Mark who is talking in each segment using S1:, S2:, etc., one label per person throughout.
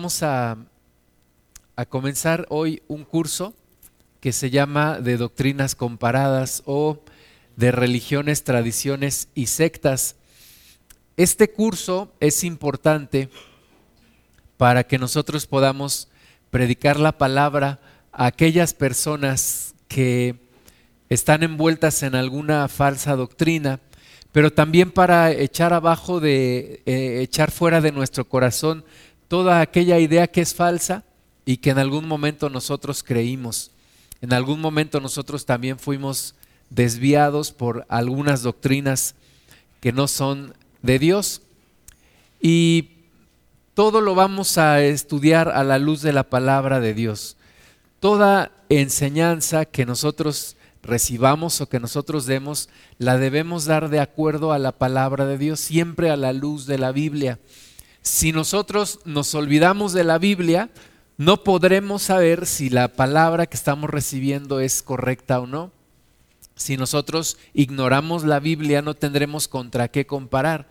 S1: Vamos a, comenzar hoy un curso que se llama de doctrinas comparadas o de religiones, tradiciones y sectas. Este curso es importante para que nosotros podamos predicar la palabra a aquellas personas que están envueltas en alguna falsa doctrina, pero también para echar abajo de, eh, echar fuera de nuestro corazón toda aquella idea que es falsa y que en algún momento nosotros creímos. En algún momento nosotros también fuimos desviados por algunas doctrinas que no son de Dios. Y todo lo vamos a estudiar a la luz de la palabra de Dios. Toda enseñanza que nosotros recibamos o que nosotros demos, la debemos dar de acuerdo a la palabra de Dios, siempre a la luz de la Biblia. Si nosotros nos olvidamos de la Biblia, no podremos saber si la palabra que estamos recibiendo es correcta o no. Si nosotros ignoramos la Biblia, no tendremos contra qué comparar.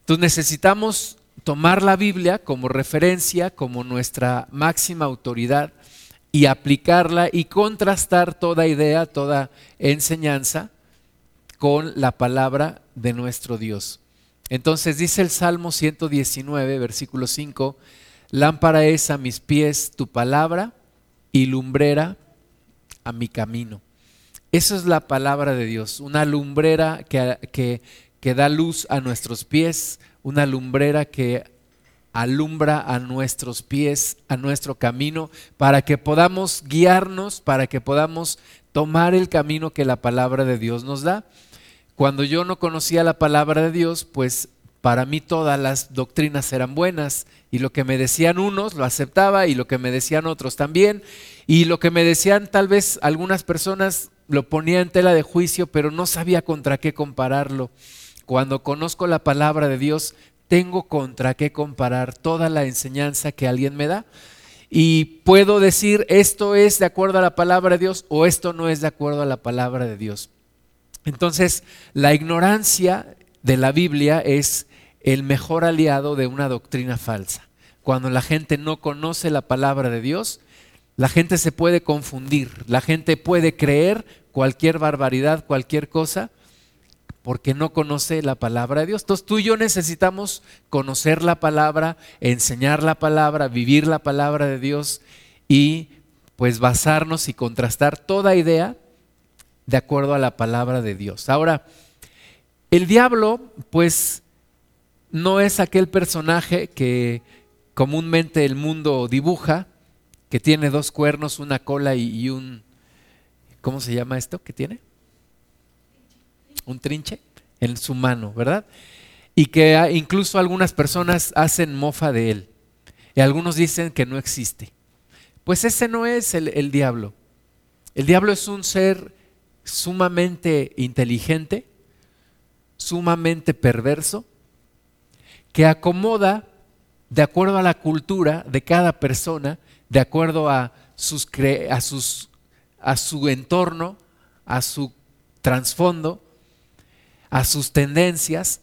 S1: Entonces necesitamos tomar la Biblia como referencia, como nuestra máxima autoridad y aplicarla y contrastar toda idea, toda enseñanza con la palabra de nuestro Dios. Entonces dice el Salmo 119, versículo 5, lámpara es a mis pies tu palabra y lumbrera a mi camino. Esa es la palabra de Dios, una lumbrera que, que, que da luz a nuestros pies, una lumbrera que alumbra a nuestros pies, a nuestro camino, para que podamos guiarnos, para que podamos tomar el camino que la palabra de Dios nos da. Cuando yo no conocía la palabra de Dios, pues para mí todas las doctrinas eran buenas y lo que me decían unos lo aceptaba y lo que me decían otros también y lo que me decían tal vez algunas personas lo ponía en tela de juicio, pero no sabía contra qué compararlo. Cuando conozco la palabra de Dios, tengo contra qué comparar toda la enseñanza que alguien me da y puedo decir esto es de acuerdo a la palabra de Dios o esto no es de acuerdo a la palabra de Dios. Entonces, la ignorancia de la Biblia es el mejor aliado de una doctrina falsa. Cuando la gente no conoce la palabra de Dios, la gente se puede confundir, la gente puede creer cualquier barbaridad, cualquier cosa, porque no conoce la palabra de Dios. Entonces tú y yo necesitamos conocer la palabra, enseñar la palabra, vivir la palabra de Dios y pues basarnos y contrastar toda idea de acuerdo a la palabra de Dios. Ahora, el diablo, pues, no es aquel personaje que comúnmente el mundo dibuja, que tiene dos cuernos, una cola y, un, ¿cómo se llama esto que tiene? Un trinche en su mano, ¿verdad? Y que incluso algunas personas hacen mofa de él. Y algunos dicen que no existe. Pues ese no es el, el diablo. El diablo es un ser sumamente inteligente, sumamente perverso, que acomoda de acuerdo a la cultura de cada persona, de acuerdo a, sus, a, sus, a su entorno, a su trasfondo, a sus tendencias,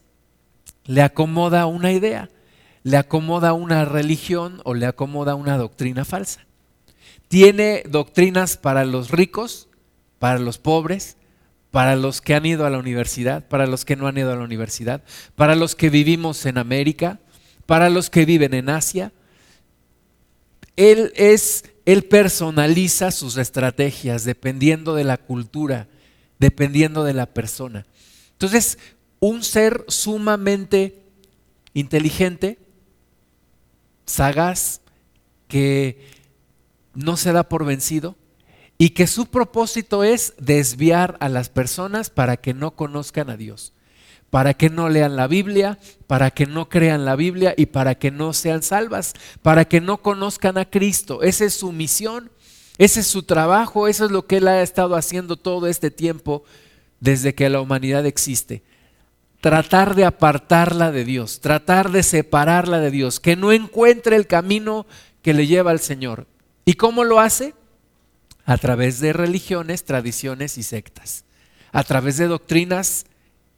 S1: le acomoda una idea, le acomoda una religión o le acomoda una doctrina falsa. Tiene doctrinas para los ricos, para los pobres, para los que han ido a la universidad, para los que no han ido a la universidad, para los que vivimos en América, para los que viven en Asia. Él es, él personaliza sus estrategias dependiendo de la cultura, dependiendo de la persona. Entonces, un ser sumamente inteligente, sagaz, que no se da por vencido, y que su propósito es desviar a las personas para que no conozcan a Dios, para que no lean la Biblia, para que no crean la Biblia y para que no sean salvas, para que no conozcan a Cristo. Esa es su misión, ese es su trabajo, eso es lo que Él ha estado haciendo todo este tiempo desde que la humanidad existe. Tratar de apartarla de Dios, tratar de separarla de Dios, que no encuentre el camino que le lleva al Señor. ¿Y cómo lo hace? A través de religiones, tradiciones y sectas, a través de doctrinas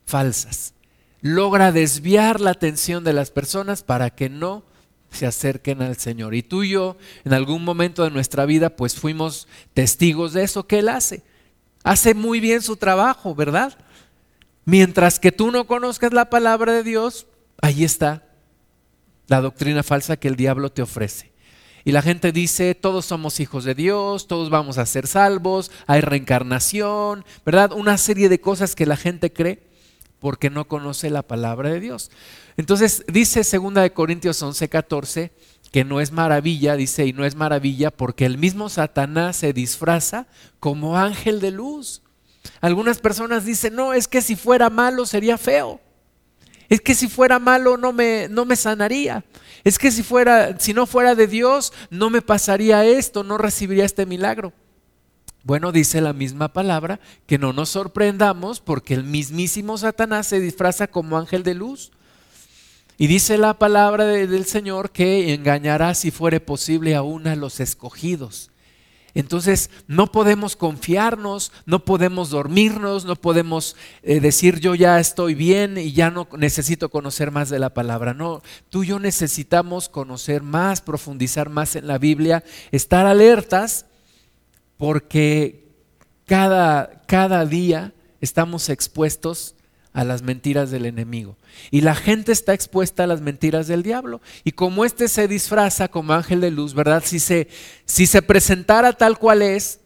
S1: falsas. Logra desviar la atención de las personas para que no se acerquen al Señor. Y tú y yo, en algún momento de nuestra vida, pues fuimos testigos de eso que Él hace. Hace muy bien su trabajo, ¿verdad? Mientras que tú no conozcas la palabra de Dios, ahí está la doctrina falsa que el diablo te ofrece. Y la gente dice, todos somos hijos de Dios, todos vamos a ser salvos, hay reencarnación, ¿verdad? Una serie de cosas que la gente cree porque no conoce la palabra de Dios. Entonces dice 2 Corintios 11, 14 que no es maravilla, dice, y no es maravilla porque el mismo Satanás se disfraza como ángel de luz. Algunas personas dicen, no, es que si fuera malo sería feo. Es que si fuera malo no me, no me sanaría. Es que si, fuera, si no fuera de Dios no me pasaría esto, no recibiría este milagro. Bueno, dice la misma palabra, que no nos sorprendamos porque el mismísimo Satanás se disfraza como ángel de luz. Y dice la palabra del Señor que engañará si fuere posible aún a los escogidos. Entonces no podemos confiarnos, no podemos dormirnos, no podemos eh, decir yo ya estoy bien y ya no necesito conocer más de la palabra. No, tú y yo necesitamos conocer más, profundizar más en la Biblia, estar alertas porque cada, cada día estamos expuestos a las mentiras del enemigo. Y la gente está expuesta a las mentiras del diablo. Y como éste se disfraza como ángel de luz, ¿verdad? Si se, si se presentara tal cual es,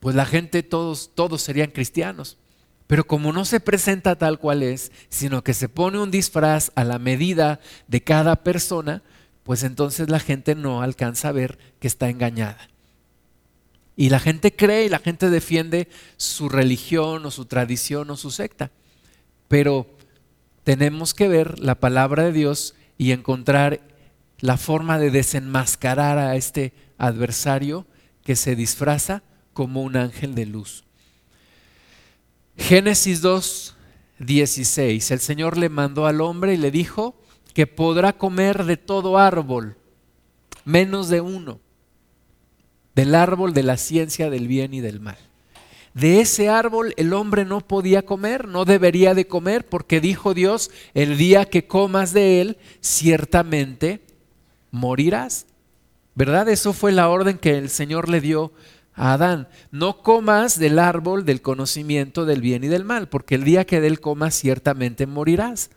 S1: pues la gente todos, todos serían cristianos. Pero como no se presenta tal cual es, sino que se pone un disfraz a la medida de cada persona, pues entonces la gente no alcanza a ver que está engañada. Y la gente cree y la gente defiende su religión o su tradición o su secta. Pero tenemos que ver la palabra de Dios y encontrar la forma de desenmascarar a este adversario que se disfraza como un ángel de luz. Génesis 2, 16. El Señor le mandó al hombre y le dijo que podrá comer de todo árbol, menos de uno, del árbol de la ciencia del bien y del mal. De ese árbol el hombre no podía comer, no debería de comer, porque dijo Dios, el día que comas de él, ciertamente morirás. ¿Verdad? Eso fue la orden que el Señor le dio a Adán. No comas del árbol del conocimiento del bien y del mal, porque el día que de él comas, ciertamente morirás.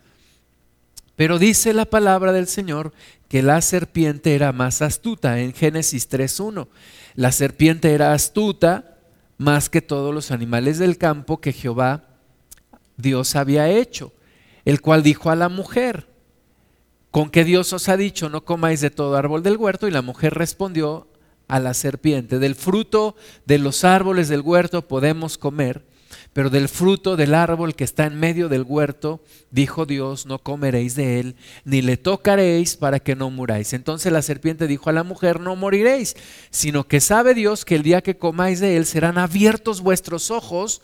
S1: Pero dice la palabra del Señor que la serpiente era más astuta en Génesis 3.1. La serpiente era astuta más que todos los animales del campo que Jehová Dios había hecho, el cual dijo a la mujer, ¿con qué Dios os ha dicho no comáis de todo árbol del huerto? Y la mujer respondió a la serpiente, del fruto de los árboles del huerto podemos comer, pero del fruto del árbol que está en medio del huerto, dijo Dios, no comeréis de él, ni le tocaréis para que no muráis. Entonces la serpiente dijo a la mujer, no moriréis, sino que sabe Dios que el día que comáis de él serán abiertos vuestros ojos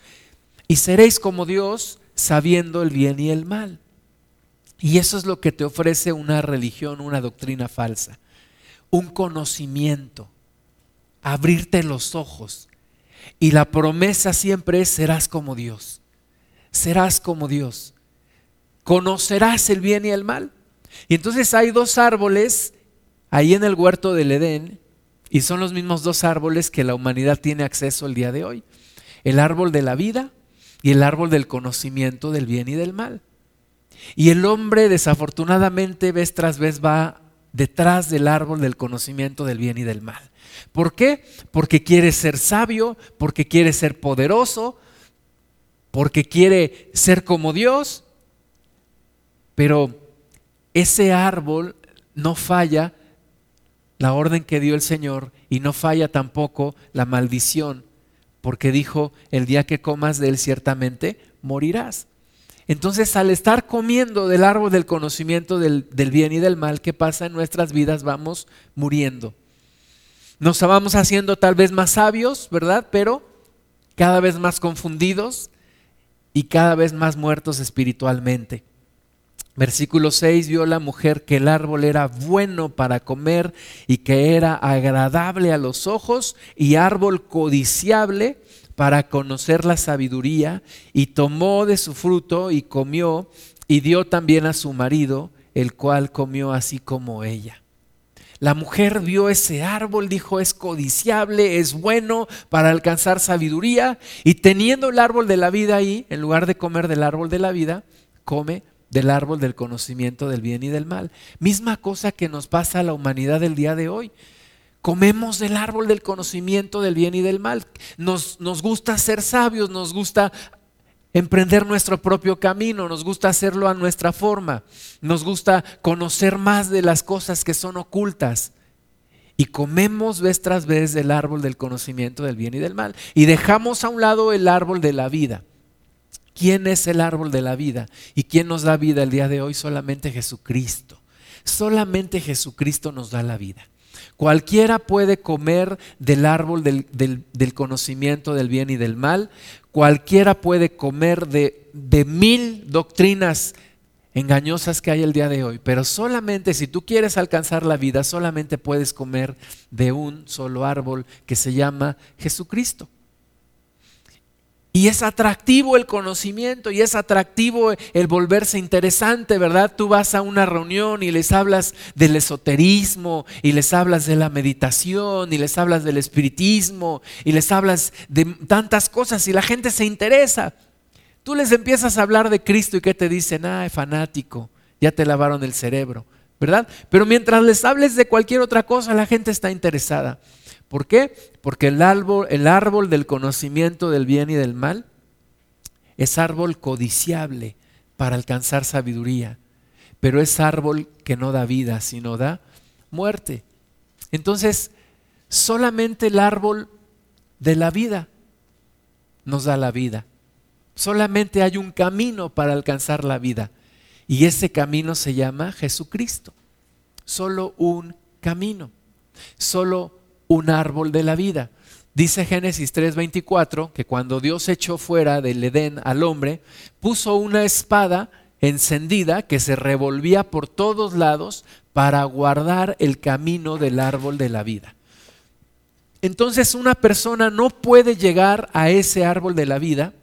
S1: y seréis como Dios, sabiendo el bien y el mal. Y eso es lo que te ofrece una religión, una doctrina falsa, un conocimiento, abrirte los ojos y la promesa siempre es, serás como Dios. Serás como Dios. Conocerás el bien y el mal. Y entonces hay dos árboles ahí en el huerto del Edén y son los mismos dos árboles que la humanidad tiene acceso el día de hoy. El árbol de la vida y el árbol del conocimiento del bien y del mal. Y el hombre desafortunadamente vez tras vez va detrás del árbol del conocimiento del bien y del mal. ¿Por qué? Porque quiere ser sabio, porque quiere ser poderoso, porque quiere ser como Dios. Pero ese árbol no falla la orden que dio el Señor y no falla tampoco la maldición, porque dijo, el día que comas de él ciertamente morirás. Entonces, al estar comiendo del árbol del conocimiento del, del, bien y del mal, ¿qué pasa en nuestras vidas? Vamos muriendo. Nos vamos haciendo tal vez más sabios, ¿verdad? Pero cada vez más confundidos y cada vez más muertos espiritualmente. Versículo 6, vio la mujer que el árbol era bueno para comer y que era agradable a los ojos y árbol codiciable para conocer la sabiduría y tomó de su fruto y comió y dio también a su marido, el cual comió así como ella. La mujer vio ese árbol, dijo, es codiciable, es bueno para alcanzar sabiduría, y teniendo el árbol de la vida ahí, en lugar de comer del árbol de la vida, come del árbol del conocimiento del bien y del mal. Misma cosa que nos pasa a la humanidad del día de hoy. Comemos del árbol del conocimiento del bien y del mal. Nos, nos gusta ser sabios, nos gusta emprender nuestro propio camino, nos gusta hacerlo a nuestra forma, nos gusta conocer más de las cosas que son ocultas. Y comemos vez tras vez del árbol del conocimiento del bien y del mal. Y dejamos a un lado el árbol de la vida. ¿Quién es el árbol de la vida? ¿Y quién nos da vida el día de hoy? Solamente Jesucristo. Solamente Jesucristo nos da la vida. Cualquiera puede comer del árbol del, del, conocimiento del bien y del mal. Cualquiera puede comer de, de mil doctrinas engañosas que hay el día de hoy, pero solamente si tú quieres alcanzar la vida, solamente puedes comer de un solo árbol que se llama Jesucristo. Y es atractivo el conocimiento y es atractivo el volverse interesante, ¿verdad? Tú vas a una reunión y les hablas del esoterismo y les hablas de la meditación y les hablas del espiritismo y les hablas de tantas cosas y la gente se interesa. Tú les empiezas a hablar de Cristo y ¿qué te dicen? Ah, fanático, ya te lavaron el cerebro, ¿verdad? Pero mientras les hables de cualquier otra cosa, la gente está interesada. ¿Por qué? Porque el árbol, el árbol del conocimiento del bien y del mal es árbol codiciable para alcanzar sabiduría, pero es árbol que no da vida, sino da muerte. Entonces, solamente el árbol de la vida nos da la vida. Solamente hay un camino para alcanzar la vida y ese camino se llama Jesucristo. Solo un camino. Solo un árbol de la vida. Dice Génesis 3:24 que cuando Dios echó fuera del Edén al hombre, puso una espada encendida que se revolvía por todos lados para guardar el camino del árbol de la vida. Entonces una persona no puede llegar a ese árbol de la vida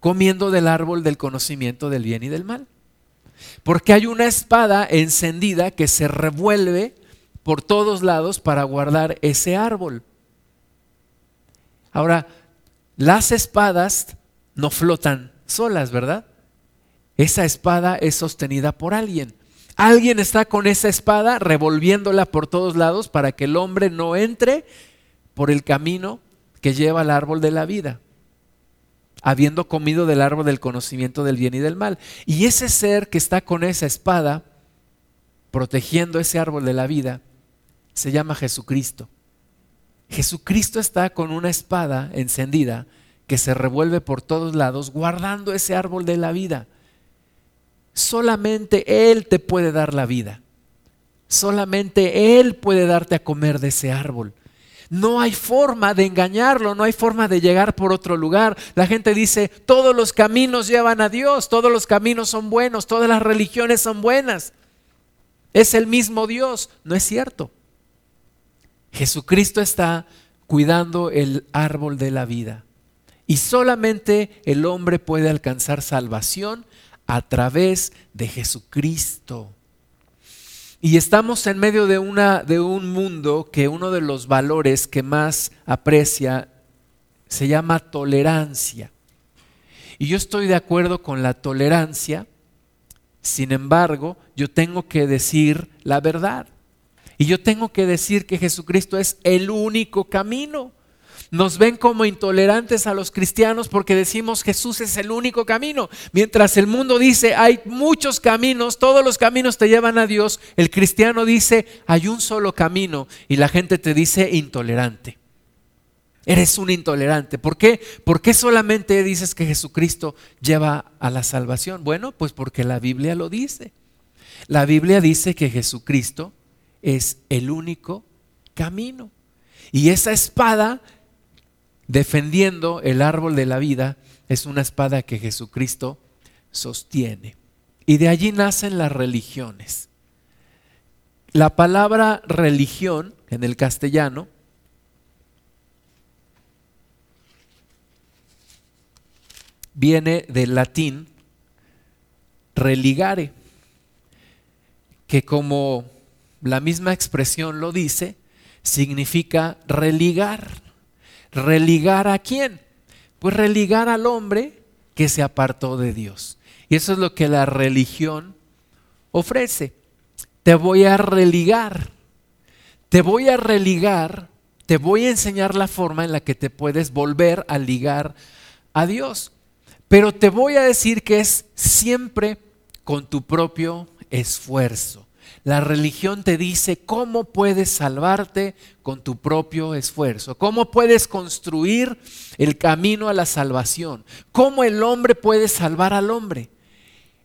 S1: comiendo del árbol del conocimiento del bien y del mal. Porque hay una espada encendida que se revuelve por todos lados para guardar ese árbol. Ahora, las espadas no flotan solas, ¿verdad? Esa espada es sostenida por alguien. Alguien está con esa espada revolviéndola por todos lados para que el hombre no entre por el camino que lleva al árbol de la vida, habiendo comido del árbol del conocimiento del bien y del mal. Y ese ser que está con esa espada, protegiendo ese árbol de la vida, se llama Jesucristo. Jesucristo está con una espada encendida que se revuelve por todos lados guardando ese árbol de la vida. Solamente Él te puede dar la vida. Solamente Él puede darte a comer de ese árbol. No hay forma de engañarlo, no hay forma de llegar por otro lugar. La gente dice, todos los caminos llevan a Dios, todos los caminos son buenos, todas las religiones son buenas. Es el mismo Dios. No es cierto. Jesucristo está cuidando el árbol de la vida. Y solamente el hombre puede alcanzar salvación a través de Jesucristo. Y estamos en medio de, una, de un mundo que uno de los valores que más aprecia se llama tolerancia. Y yo estoy de acuerdo con la tolerancia, sin embargo, yo tengo que decir la verdad. Y yo tengo que decir que Jesucristo es el único camino. Nos ven como intolerantes a los cristianos porque decimos Jesús es el único camino. Mientras el mundo dice hay muchos caminos, todos los caminos te llevan a Dios, el cristiano dice hay un solo camino y la gente te dice intolerante. Eres un intolerante. ¿Por qué? ¿Por qué solamente dices que Jesucristo lleva a la salvación? Bueno, pues porque la Biblia lo dice. La Biblia dice que Jesucristo es el único camino. Y esa espada defendiendo el árbol de la vida es una espada que Jesucristo sostiene. Y de allí nacen las religiones. La palabra religión en el castellano viene del latín religare, que como la misma expresión lo dice, significa religar. ¿Religar a quién? Pues religar al hombre que se apartó de Dios. Y eso es lo que la religión ofrece. Te voy a religar. Te voy a religar, te voy a enseñar la forma en la que te puedes volver a ligar a Dios. Pero te voy a decir que es siempre con tu propio esfuerzo. La religión te dice cómo puedes salvarte con tu propio esfuerzo, cómo puedes construir el camino a la salvación, cómo el hombre puede salvar al hombre.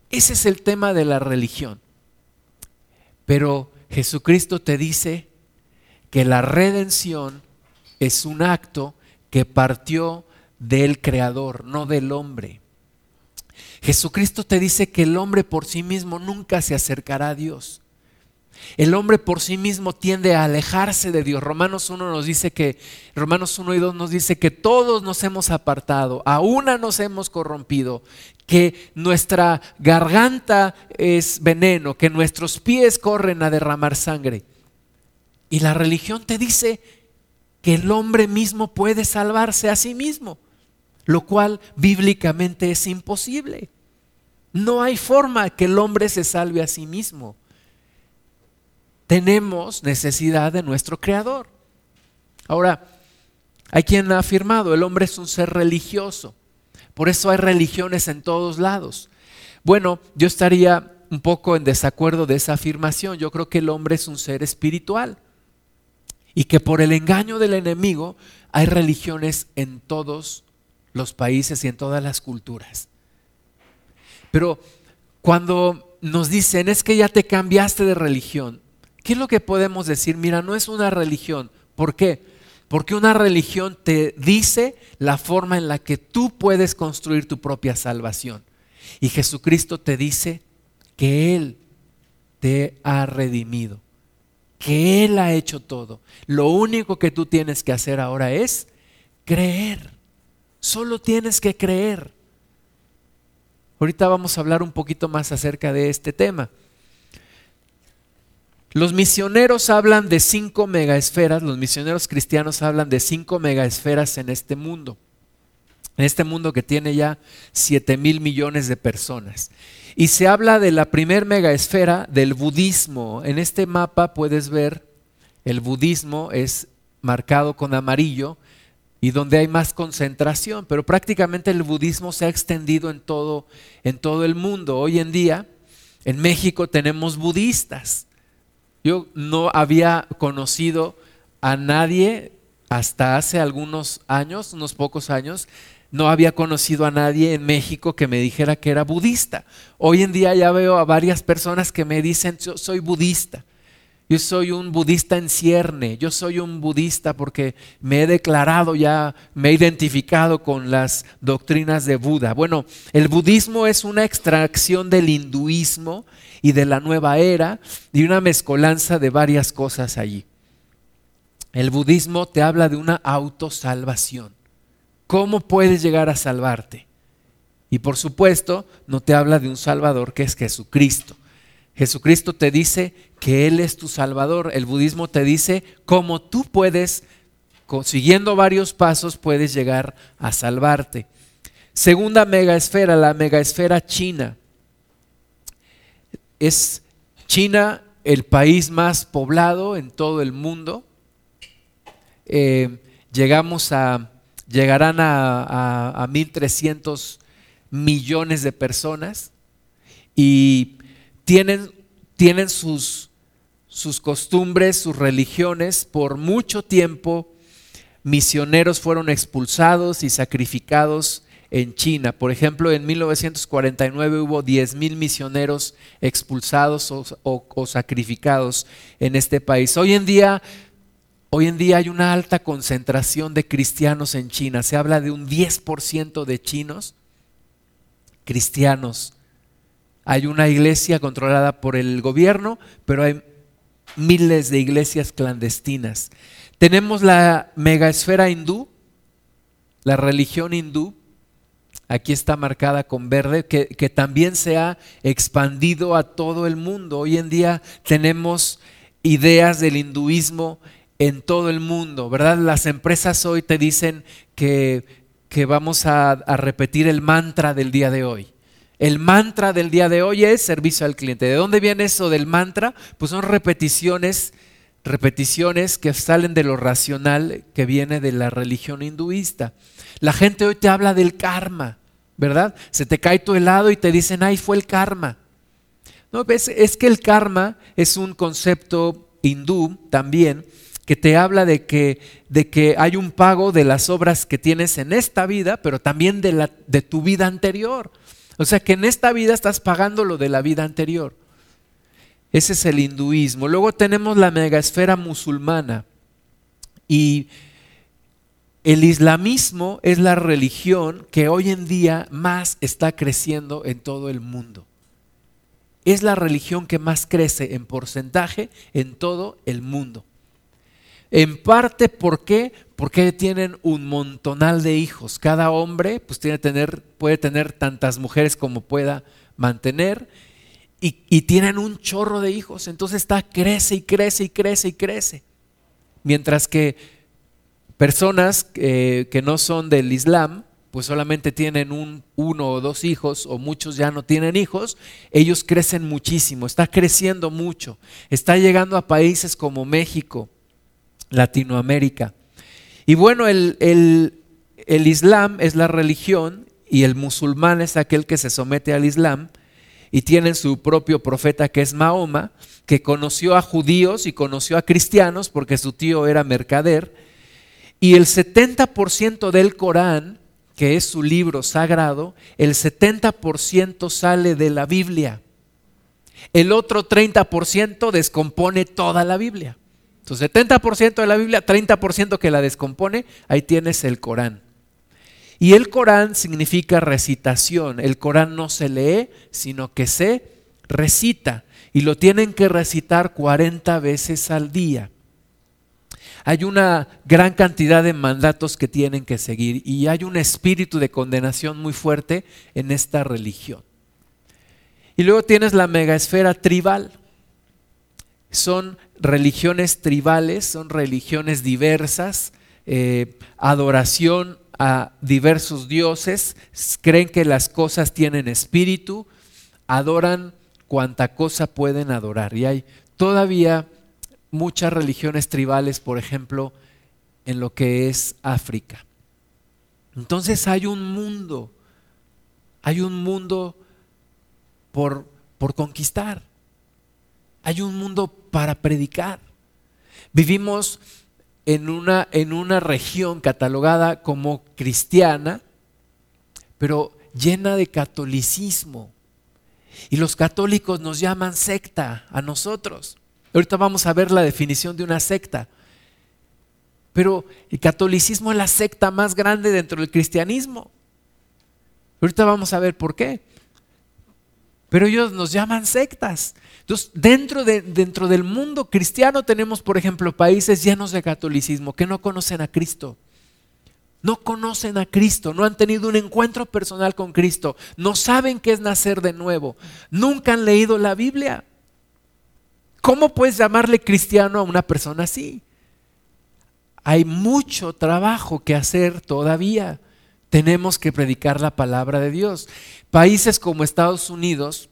S1: Ese es el tema de la religión. Pero Jesucristo te dice que la redención es un acto que partió del Creador, no del hombre. Jesucristo te dice que el hombre por sí mismo nunca se acercará a Dios. El hombre por sí mismo tiende a alejarse de Dios. Romanos 1 nos dice que, Romanos 1 y 2 nos dice que todos nos hemos apartado, a una nos hemos corrompido, que nuestra garganta es veneno, que nuestros pies corren a derramar sangre. Y la religión te dice que el hombre mismo puede salvarse a sí mismo, lo cual bíblicamente es imposible. No hay forma que el hombre se salve a sí mismo tenemos necesidad de nuestro Creador. Ahora, hay quien ha afirmado, el hombre es un ser religioso. Por eso hay religiones en todos lados. Bueno, yo estaría un poco en desacuerdo de esa afirmación. Yo creo que el hombre es un ser espiritual y que por el engaño del enemigo hay religiones en todos los países y en todas las culturas. Pero cuando nos dicen es que ya te cambiaste de religión, ¿Qué es lo que podemos decir? Mira, no es una religión. ¿Por qué? Porque una religión te dice la forma en la que tú puedes construir tu propia salvación. Y Jesucristo te dice que Él te ha redimido, que Él ha hecho todo. Lo único que tú tienes que hacer ahora es creer. Solo tienes que creer. Ahorita vamos a hablar un poquito más acerca de este tema. Los misioneros hablan de cinco megaesferas, los misioneros cristianos hablan de cinco megaesferas en este mundo, en este mundo que tiene ya 7 mil millones de personas. Y se habla de la primer megaesfera del budismo. En este mapa puedes ver, el budismo es marcado con amarillo y donde hay más concentración, pero prácticamente el budismo se ha extendido en todo, en todo el mundo. Hoy en día, en México tenemos budistas. Yo no había conocido a nadie hasta hace algunos años, unos pocos años, no había conocido a nadie en México que me dijera que era budista. Hoy en día ya veo a varias personas que me dicen, yo soy budista. Yo soy un budista en cierne, yo soy un budista porque me he declarado ya, me he identificado con las doctrinas de Buda. Bueno, el budismo es una extracción del hinduismo y de la nueva era y una mezcolanza de varias cosas allí. El budismo te habla de una autosalvación. ¿Cómo puedes llegar a salvarte? Y por supuesto, no te habla de un Salvador que es Jesucristo. Jesucristo te dice que Él es tu Salvador. El budismo te dice cómo tú puedes, siguiendo varios pasos, puedes llegar a salvarte. Segunda megaesfera, la megaesfera china. Es China el país más poblado en todo el mundo. Eh, llegamos a, llegarán a, a, 1.300 millones de personas y tienen, tienen sus, sus costumbres, sus religiones. Por mucho tiempo misioneros fueron expulsados y sacrificados en China. Por ejemplo, en 1949 hubo 10.000 misioneros expulsados o, sacrificados en este país. Hoy en día Hoy en día hay una alta concentración de cristianos en China. Se habla de un 10% de chinos cristianos. Hay una iglesia controlada por el gobierno, pero hay miles de iglesias clandestinas. Tenemos la megaesfera hindú, la religión hindú, aquí está marcada con verde, que, también se ha expandido a todo el mundo. Hoy en día tenemos ideas del hinduismo en todo el mundo, ¿verdad? Las empresas hoy te dicen que, que vamos a, a repetir el mantra del día de hoy. El mantra del día de hoy es servicio al cliente. ¿De dónde viene eso del mantra? Pues son repeticiones, repeticiones que salen de lo racional que viene de la religión hinduista. La gente hoy te habla del karma, ¿verdad? Se te cae tu helado y te dicen, ay, fue el karma. No, es, es que el karma es un concepto hindú también que te habla de que, de que hay un pago de las obras que tienes en esta vida, pero también de, la, de tu vida anterior. O sea que en esta vida estás pagando lo de la vida anterior. Ese es el hinduismo. Luego tenemos la megaesfera musulmana. Y el islamismo es la religión que hoy en día más está creciendo en todo el mundo. Es la religión que más crece en porcentaje en todo el mundo. En parte, ¿por qué? Porque tienen un montonal de hijos. Cada hombre pues, tiene tener, puede tener tantas mujeres como pueda mantener y, y, tienen un chorro de hijos. Entonces está, crece y crece y crece y crece. Mientras que personas eh, que no son del Islam, pues solamente tienen un, uno o dos hijos, o muchos ya no tienen hijos, ellos crecen muchísimo, está creciendo mucho, está llegando a países como México, Latinoamérica. Y bueno, el, el, Islam es la religión y el musulmán es aquel que se somete al Islam y tienen su propio profeta que es Mahoma, que conoció a judíos y conoció a cristianos porque su tío era mercader. Y el 70% del Corán, que es su libro sagrado, el 70% sale de la Biblia. El otro 30% descompone toda la Biblia. Entonces, 70% de la Biblia, 30% que la descompone, ahí tienes el Corán. Y el Corán significa recitación. El Corán no se lee, sino que se recita. Y lo tienen que recitar 40 veces al día. Hay una gran cantidad de mandatos que tienen que seguir y hay un espíritu de condenación muy fuerte en esta religión. Y luego tienes la megaesfera tribal. Son religiones tribales, son religiones diversas, eh, adoración a diversos dioses, creen que las cosas tienen espíritu, adoran cuanta cosa pueden adorar. Y hay todavía muchas religiones tribales, por ejemplo, en lo que es África. Entonces hay un mundo, hay un mundo por, por conquistar. Hay un mundo para predicar. Vivimos en una, en una región catalogada como cristiana, pero llena de catolicismo. Y los católicos nos llaman secta a nosotros. Ahorita vamos a ver la definición de una secta. Pero el catolicismo es la secta más grande dentro del cristianismo. Ahorita vamos a ver por qué. Pero ellos nos llaman sectas. Entonces, dentro, de, dentro del mundo cristiano tenemos, por ejemplo, países llenos de catolicismo que no conocen a Cristo. No conocen a Cristo, no han tenido un encuentro personal con Cristo, no saben qué es nacer de nuevo, nunca han leído la Biblia. ¿Cómo puedes llamarle cristiano a una persona así? Hay mucho trabajo que hacer todavía. Tenemos que predicar la palabra de Dios. Países como Estados Unidos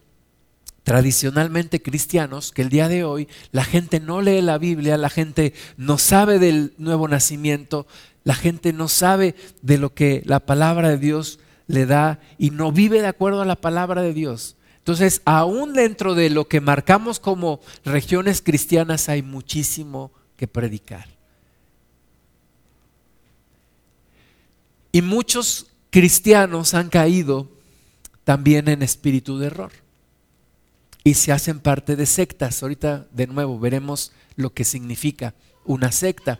S1: tradicionalmente cristianos que el día de hoy la gente no lee la Biblia, la gente no sabe del nuevo nacimiento, la gente no sabe de lo que la palabra de Dios le da y no vive de acuerdo a la palabra de Dios. Entonces, aún dentro de lo que marcamos como regiones cristianas hay muchísimo que predicar. Y muchos cristianos han caído también en espíritu de error y se hacen parte de sectas. Ahorita de nuevo veremos lo que significa una secta.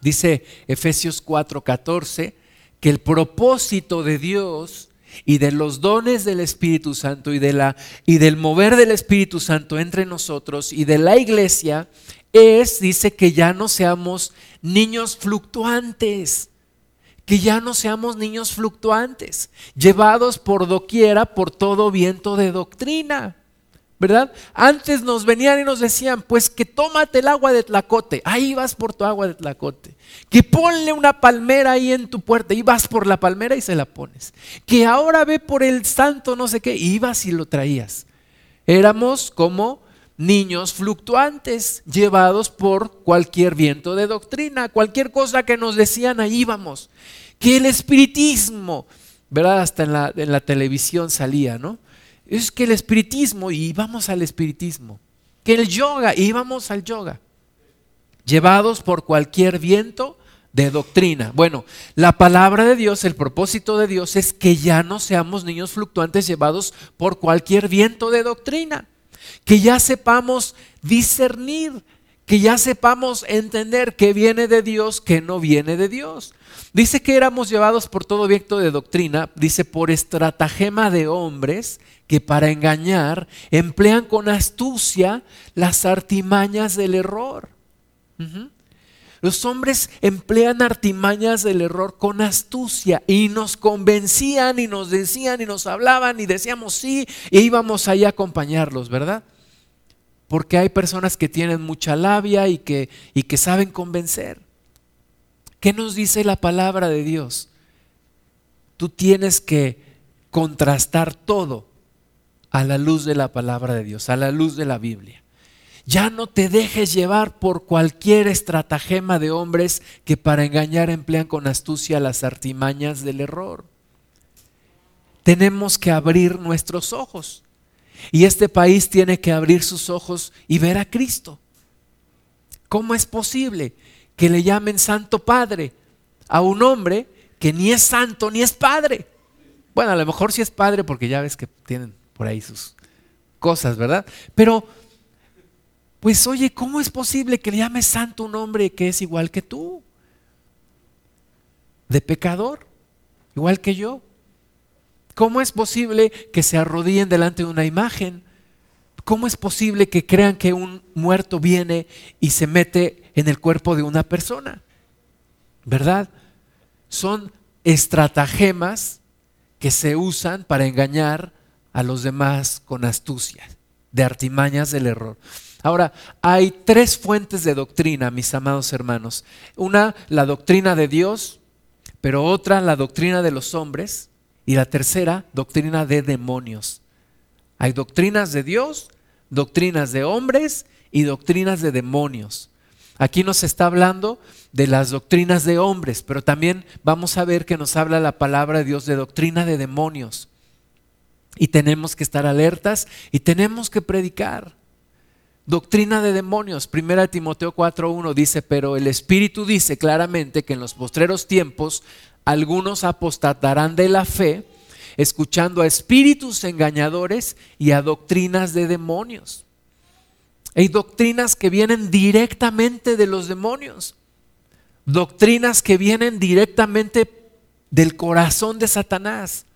S1: Dice Efesios 4:14 que el propósito de Dios y de los dones del Espíritu Santo y, de la, y del mover del Espíritu Santo entre nosotros y de la iglesia es, dice, que ya no seamos niños fluctuantes, que ya no seamos niños fluctuantes, llevados por doquiera por todo viento de doctrina ¿verdad? Antes nos venían y nos decían, pues que tómate el agua de tlacote, ahí vas por tu agua de tlacote. Que ponle una palmera ahí en tu puerta, y vas por la palmera y se la pones. Que ahora ve por el santo no sé qué, y ibas y lo traías. Éramos como niños fluctuantes, llevados por cualquier viento de doctrina, cualquier cosa que nos decían, ahí íbamos. Que el espiritismo, ¿verdad? Hasta en la, en la televisión salía, ¿no? Es que el espiritismo, y vamos al espiritismo. Que el yoga, y vamos al yoga. Llevados por cualquier viento de doctrina. Bueno, la palabra de Dios, el propósito de Dios es que ya no seamos niños fluctuantes llevados por cualquier viento de doctrina. Que ya sepamos discernir, que ya sepamos entender qué viene de Dios, qué no viene de Dios. Dice que éramos llevados por todo viento de doctrina, dice por estratagema de hombres que para engañar emplean con astucia las artimañas del error. Los hombres emplean artimañas del error con astucia y nos convencían y nos decían y nos hablaban y decíamos sí e íbamos ahí a acompañarlos, ¿verdad? Porque hay personas que tienen mucha labia y que, y que saben convencer. ¿Qué nos dice la palabra de Dios? Tú tienes que contrastar todo a la luz de la palabra de Dios, a la luz de la Biblia. Ya no te dejes llevar por cualquier estratagema de hombres que para engañar emplean con astucia las artimañas del error. Tenemos que abrir nuestros ojos. Y este país tiene que abrir sus ojos y ver a Cristo. ¿Cómo es posible que le llamen Santo Padre a un hombre que ni es santo ni es padre? Bueno, a lo mejor sí es padre porque ya ves que tienen por ahí sus cosas, ¿verdad? Pero, pues oye, ¿cómo es posible que le llames santo un hombre que es igual que tú? De pecador, igual que yo. ¿Cómo es posible que se arrodillen delante de una imagen? ¿Cómo es posible que crean que un muerto viene y se mete en el cuerpo de una persona? ¿Verdad? Son estratagemas que se usan para engañar a los demás con astucia, de artimañas del error. Ahora, hay tres fuentes de doctrina, mis amados hermanos. Una, la doctrina de Dios, pero otra, la doctrina de los hombres, y la tercera, doctrina de demonios. Hay doctrinas de Dios, doctrinas de hombres y doctrinas de demonios. Aquí nos está hablando de las doctrinas de hombres, pero también vamos a ver que nos habla la palabra de Dios de doctrina de demonios. Y tenemos que estar alertas y tenemos que predicar. Doctrina de demonios. Primera Timoteo 4.1 dice, pero el Espíritu dice claramente que en los postreros tiempos algunos apostatarán de la fe, escuchando a espíritus engañadores y a doctrinas de demonios. Hay doctrinas que vienen directamente de los demonios. Doctrinas que vienen directamente del corazón de Satanás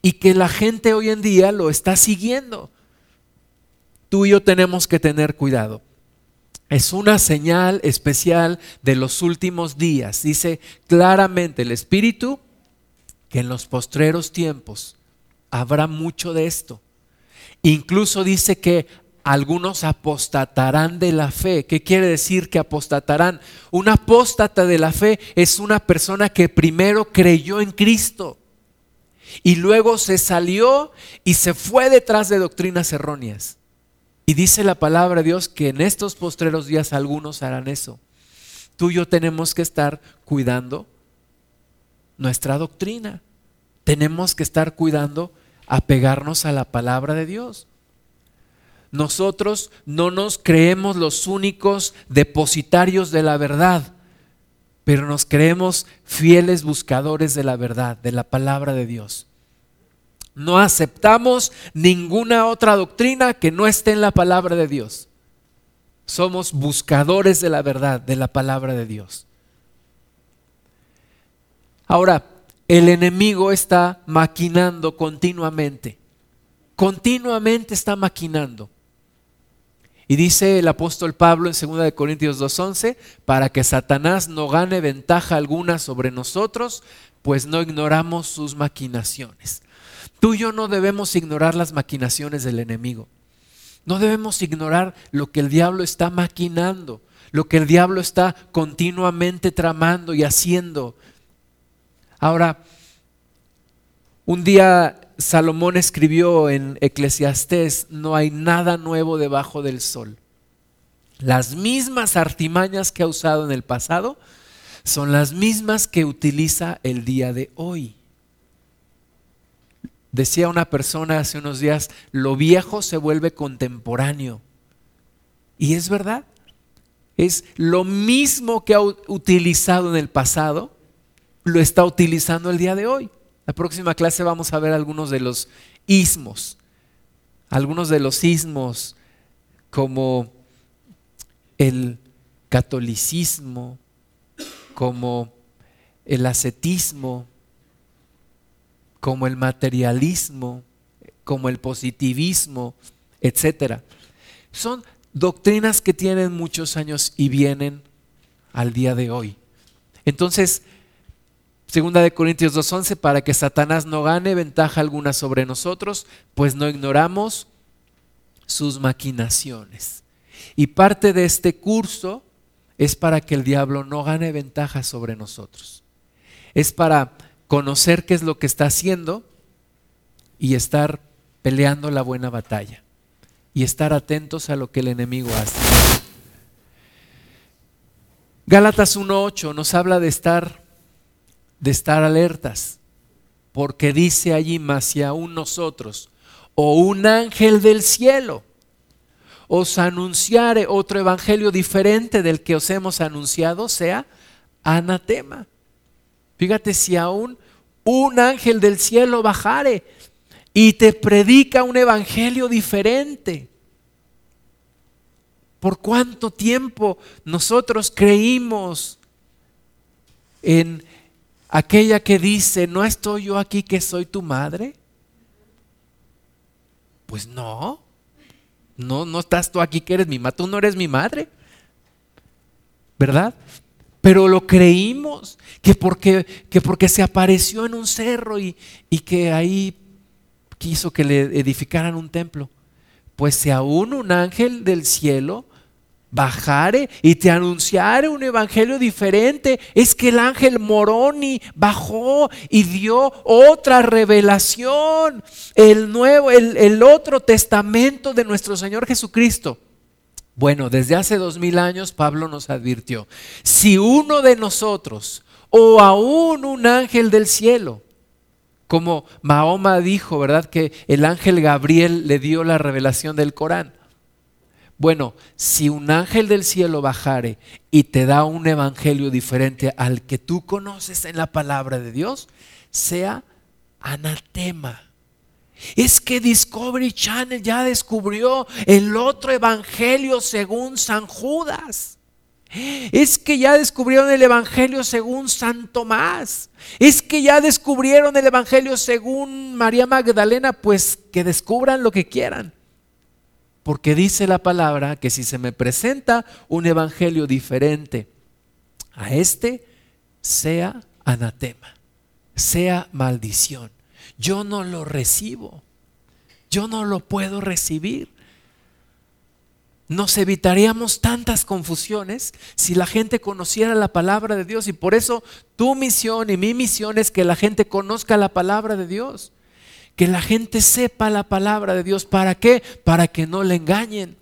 S1: y que la gente hoy en día lo está siguiendo. Tú y yo tenemos que tener cuidado. Es una señal especial de los últimos días. Dice claramente el Espíritu que en los postreros tiempos habrá mucho de esto. Incluso dice que algunos apostatarán de la fe. ¿Qué quiere decir que apostatarán? Un apóstata de la fe es una persona que primero creyó en Cristo y luego se salió y se fue detrás de doctrinas erróneas. Y dice la palabra de Dios que en estos postreros días algunos harán eso. Tú y yo tenemos que estar cuidando nuestra doctrina. Tenemos que estar cuidando apegarnos a la palabra de Dios. Nosotros no nos creemos los únicos depositarios de la verdad pero nos creemos fieles buscadores de la verdad, de la palabra de Dios. No aceptamos ninguna otra doctrina que no esté en la palabra de Dios. Somos buscadores de la verdad, de la palabra de Dios. Ahora, el enemigo está maquinando continuamente. Continuamente está maquinando. Y dice el apóstol Pablo en 2 Corintios 2.11, para que Satanás no gane ventaja alguna sobre nosotros, pues no ignoramos sus maquinaciones. Tú y yo no debemos ignorar las maquinaciones del enemigo. No debemos ignorar lo que el diablo está maquinando, lo que el diablo está continuamente tramando y haciendo. Ahora, un día Salomón escribió en Eclesiastés, no hay nada nuevo debajo del sol. Las mismas artimañas que ha usado en el pasado son las mismas que utiliza el día de hoy. Decía una persona hace unos días, lo viejo se vuelve contemporáneo. Y es verdad. Es lo mismo que ha utilizado en el pasado, lo está utilizando el día de hoy. La próxima clase vamos a ver algunos de los ismos, algunos de los ismos como el catolicismo, como el ascetismo, como el materialismo, como el positivismo, etcétera. Son doctrinas que tienen muchos años y vienen al día de hoy. Entonces, segunda de Corintios 2:11 para que Satanás no gane ventaja alguna sobre nosotros, pues no ignoramos sus maquinaciones. Y parte de este curso es para que el diablo no gane ventaja sobre nosotros. Es para conocer qué es lo que está haciendo y estar peleando la buena batalla y estar atentos a lo que el enemigo hace. Gálatas 1:8 nos habla de estar de estar alertas, porque dice allí más si aún nosotros o un ángel del cielo os anunciare otro evangelio diferente del que os hemos anunciado, sea anatema. Fíjate si aún un ángel del cielo bajare y te predica un evangelio diferente. ¿Por cuánto tiempo nosotros creímos en aquella que dice, ¿no estoy yo aquí que soy tu madre? Pues no, no, no estás tú aquí que eres mi madre, tú no eres mi madre, ¿verdad? Pero lo creímos, que porque, que porque se apareció en un cerro y, y que ahí quiso que le edificaran un templo. Pues si aún un ángel del cielo bajare y te anunciare un evangelio diferente, es que el ángel Moroni bajó y dio otra revelación, el nuevo, el, el otro testamento de nuestro Señor Jesucristo. Bueno, desde hace dos mil años Pablo nos advirtió, si uno de nosotros o aún un ángel del cielo, como Mahoma dijo, ¿verdad? Que el ángel Gabriel le dio la revelación del Corán. Bueno, si un ángel del cielo bajare y te da un evangelio diferente al que tú conoces en la palabra de Dios, sea anatema es que Discovery Channel ya descubrió el otro evangelio según San Judas. Es que ya descubrieron el Evangelio según San Tomás. Es que ya descubrieron el Evangelio según María Magdalena. Pues que descubran lo que quieran. Porque dice la palabra que si se me presenta un Evangelio diferente a este, sea anatema, sea maldición yo no lo recibo. Yo no lo puedo recibir. Nos evitaríamos tantas confusiones si la gente conociera la palabra de Dios y por eso tu misión y mi misión es que la gente conozca la palabra de Dios, que la gente sepa la palabra de Dios. ¿Para qué? Para que no le engañen.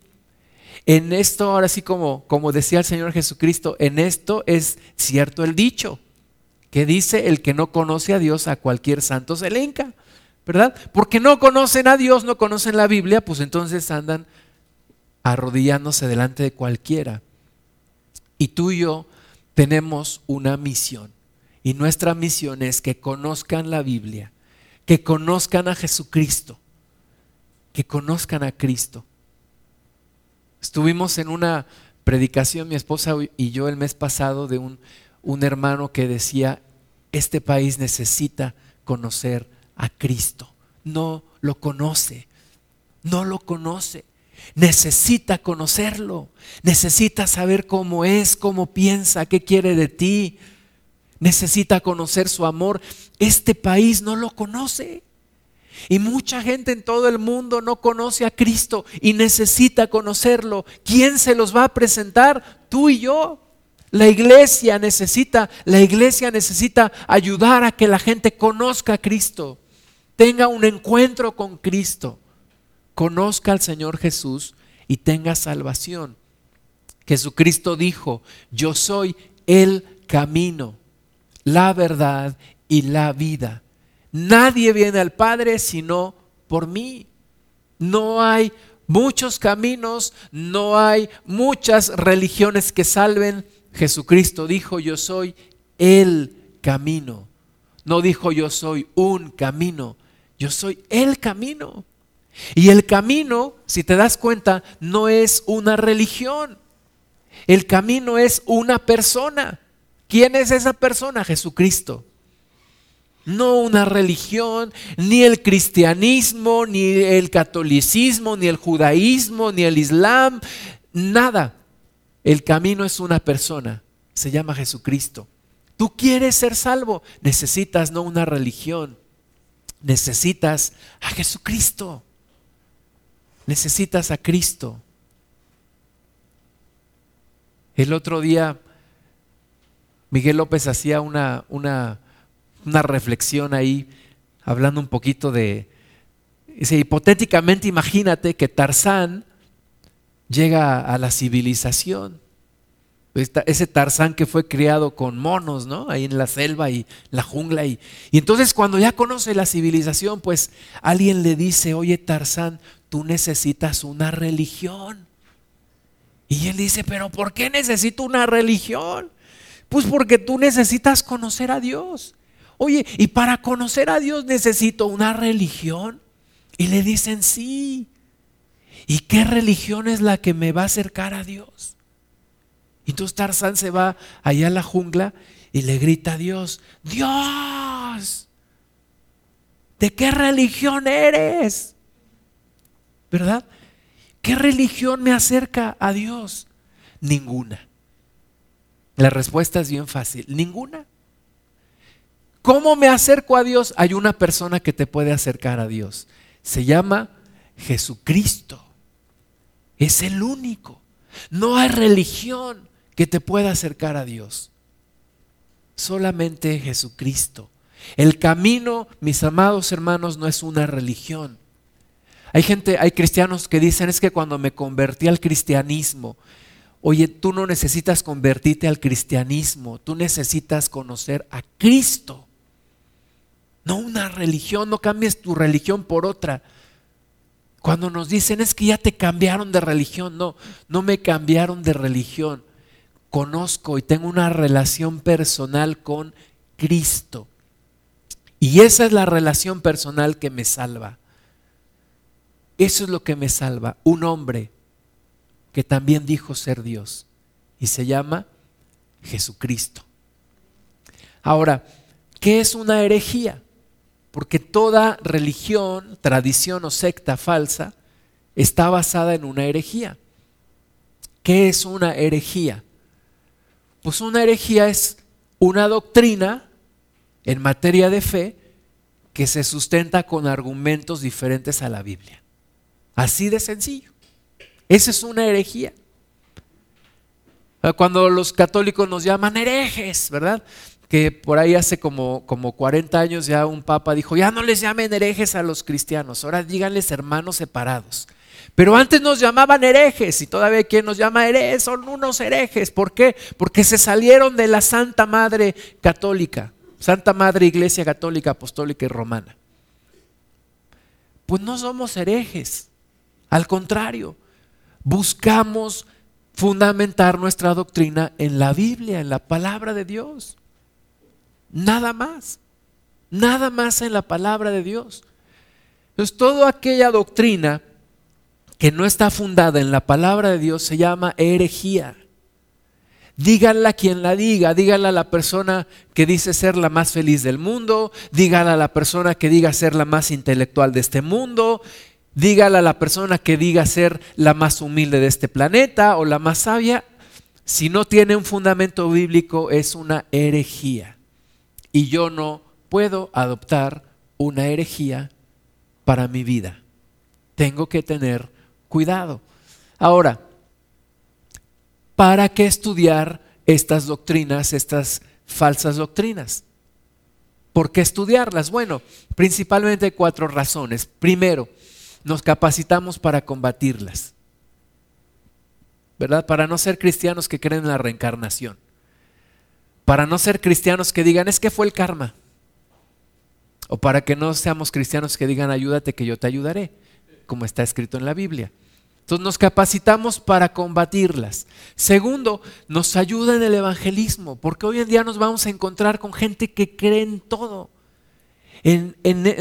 S1: En esto, ahora sí como, como decía el Señor Jesucristo, en esto es cierto el dicho que dice el que no conoce a Dios a cualquier santo se le ¿verdad? Porque no conocen a Dios, no conocen la Biblia, pues entonces andan arrodillándose delante de cualquiera. Y tú y yo tenemos una misión. Y nuestra misión es que conozcan la Biblia, que conozcan a Jesucristo, que conozcan a Cristo. Estuvimos en una predicación, mi esposa y yo, el mes pasado, de un un hermano que decía, este país necesita conocer a Cristo. No lo conoce, no lo conoce. Necesita conocerlo, necesita saber cómo es, cómo piensa, qué quiere de ti. Necesita conocer su amor. Este país no lo conoce. Y mucha gente en todo el mundo no conoce a Cristo y necesita conocerlo. ¿Quién se los va a presentar? Tú y yo. La iglesia necesita, la iglesia necesita ayudar a que la gente conozca a Cristo, tenga un encuentro con Cristo, conozca al Señor Jesús y tenga salvación. Jesucristo dijo, yo soy el camino, la verdad y la vida. Nadie viene al Padre sino por mí. No hay muchos caminos, no hay muchas religiones que salven. Jesucristo dijo, yo soy el camino. No dijo yo soy un camino, yo soy el camino. Y el camino, si te das cuenta, no es una religión. El camino es una persona. ¿Quién es esa persona? Jesucristo no una religión, ni el cristianismo, ni el catolicismo, ni el judaísmo, ni el islam, nada. El camino es una persona, se llama Jesucristo. Tú quieres ser salvo, necesitas no una religión, necesitas a Jesucristo. Necesitas a Cristo. El otro día Miguel López hacía una, una reflexión ahí, hablando un poquito de, dice, hipotéticamente imagínate que Tarzán llega a la civilización. ese Tarzán que fue criado con monos, ¿no? Ahí en la selva y la jungla. Y, y entonces cuando ya conoce la civilización, pues alguien le dice, oye Tarzán, tú necesitas una religión. Y él dice, pero ¿por qué necesito una religión? Pues porque tú necesitas conocer a Dios. Oye, y para conocer a Dios necesito una religión. Y le dicen, sí. ¿Y qué religión es la que me va a acercar a Dios? Y entonces Tarzán se va allá a la jungla y le grita a Dios, Dios, ¿de qué religión eres? ¿Verdad? ¿Qué religión me acerca a Dios? Ninguna. La respuesta es bien fácil, ninguna. ¿Cómo me acerco a Dios? Hay una persona que te puede acercar a Dios. Se llama Jesucristo. Es el único. No hay religión que te pueda acercar a Dios. Solamente Jesucristo. El camino, mis amados hermanos, no es una religión. Hay gente, hay cristianos que dicen es que cuando me convertí al cristianismo, oye, tú no necesitas convertirte al cristianismo, tú necesitas conocer a Cristo. No una religión, no cambies tu religión por otra. Cuando nos dicen es que ya te cambiaron de religión, no, no me cambiaron de religión. Conozco y tengo una relación personal con Cristo. Y esa es la relación personal que me salva. Eso es lo que me salva. Un hombre que también dijo ser Dios. Y se llama Jesucristo. Ahora, ¿qué es una herejía? Porque toda religión, tradición o secta falsa está basada en una herejía. ¿Qué es una herejía? Pues una herejía es una doctrina en materia de fe que se sustenta con argumentos diferentes a la Biblia. Así de sencillo. Esa es una herejía. Cuando los católicos nos llaman herejes, ¿verdad? Que por ahí hace como, como 40 años ya un papa dijo, ya no les llamen herejes a los cristianos, ahora díganles hermanos separados. Pero antes nos llamaban herejes y todavía quien nos llama herejes son unos herejes. ¿Por qué? Porque se salieron de la Santa Madre Católica, Santa Madre Iglesia Católica, Apostólica y Romana. Pues no somos herejes, al contrario, buscamos fundamentar nuestra doctrina en la Biblia, en la palabra de Dios. Nada más. Nada más en la palabra de Dios. Entonces, toda aquella doctrina que no está fundada en la palabra de Dios se llama herejía. Díganla quien la diga, dígala a la persona que dice ser la más feliz del mundo, dígala a la persona que diga ser la más intelectual de este mundo, dígala a la persona que diga ser la más humilde de este planeta o la más sabia. Si no tiene un fundamento bíblico es una herejía y yo no puedo adoptar una herejía para mi vida. Tengo que tener cuidado. Ahora, ¿para qué estudiar estas doctrinas, estas falsas doctrinas? ¿Por qué estudiarlas? Bueno, principalmente cuatro razones. Primero, nos capacitamos para combatirlas. ¿Verdad? Para no ser cristianos que creen en la reencarnación. Para no ser cristianos que digan, es que fue el karma. O para que no seamos cristianos que digan, ayúdate que yo te ayudaré, como está escrito en la Biblia. Entonces nos capacitamos para combatirlas. Segundo, nos ayuda en el evangelismo, porque hoy en día nos vamos a encontrar con gente que cree en todo. En,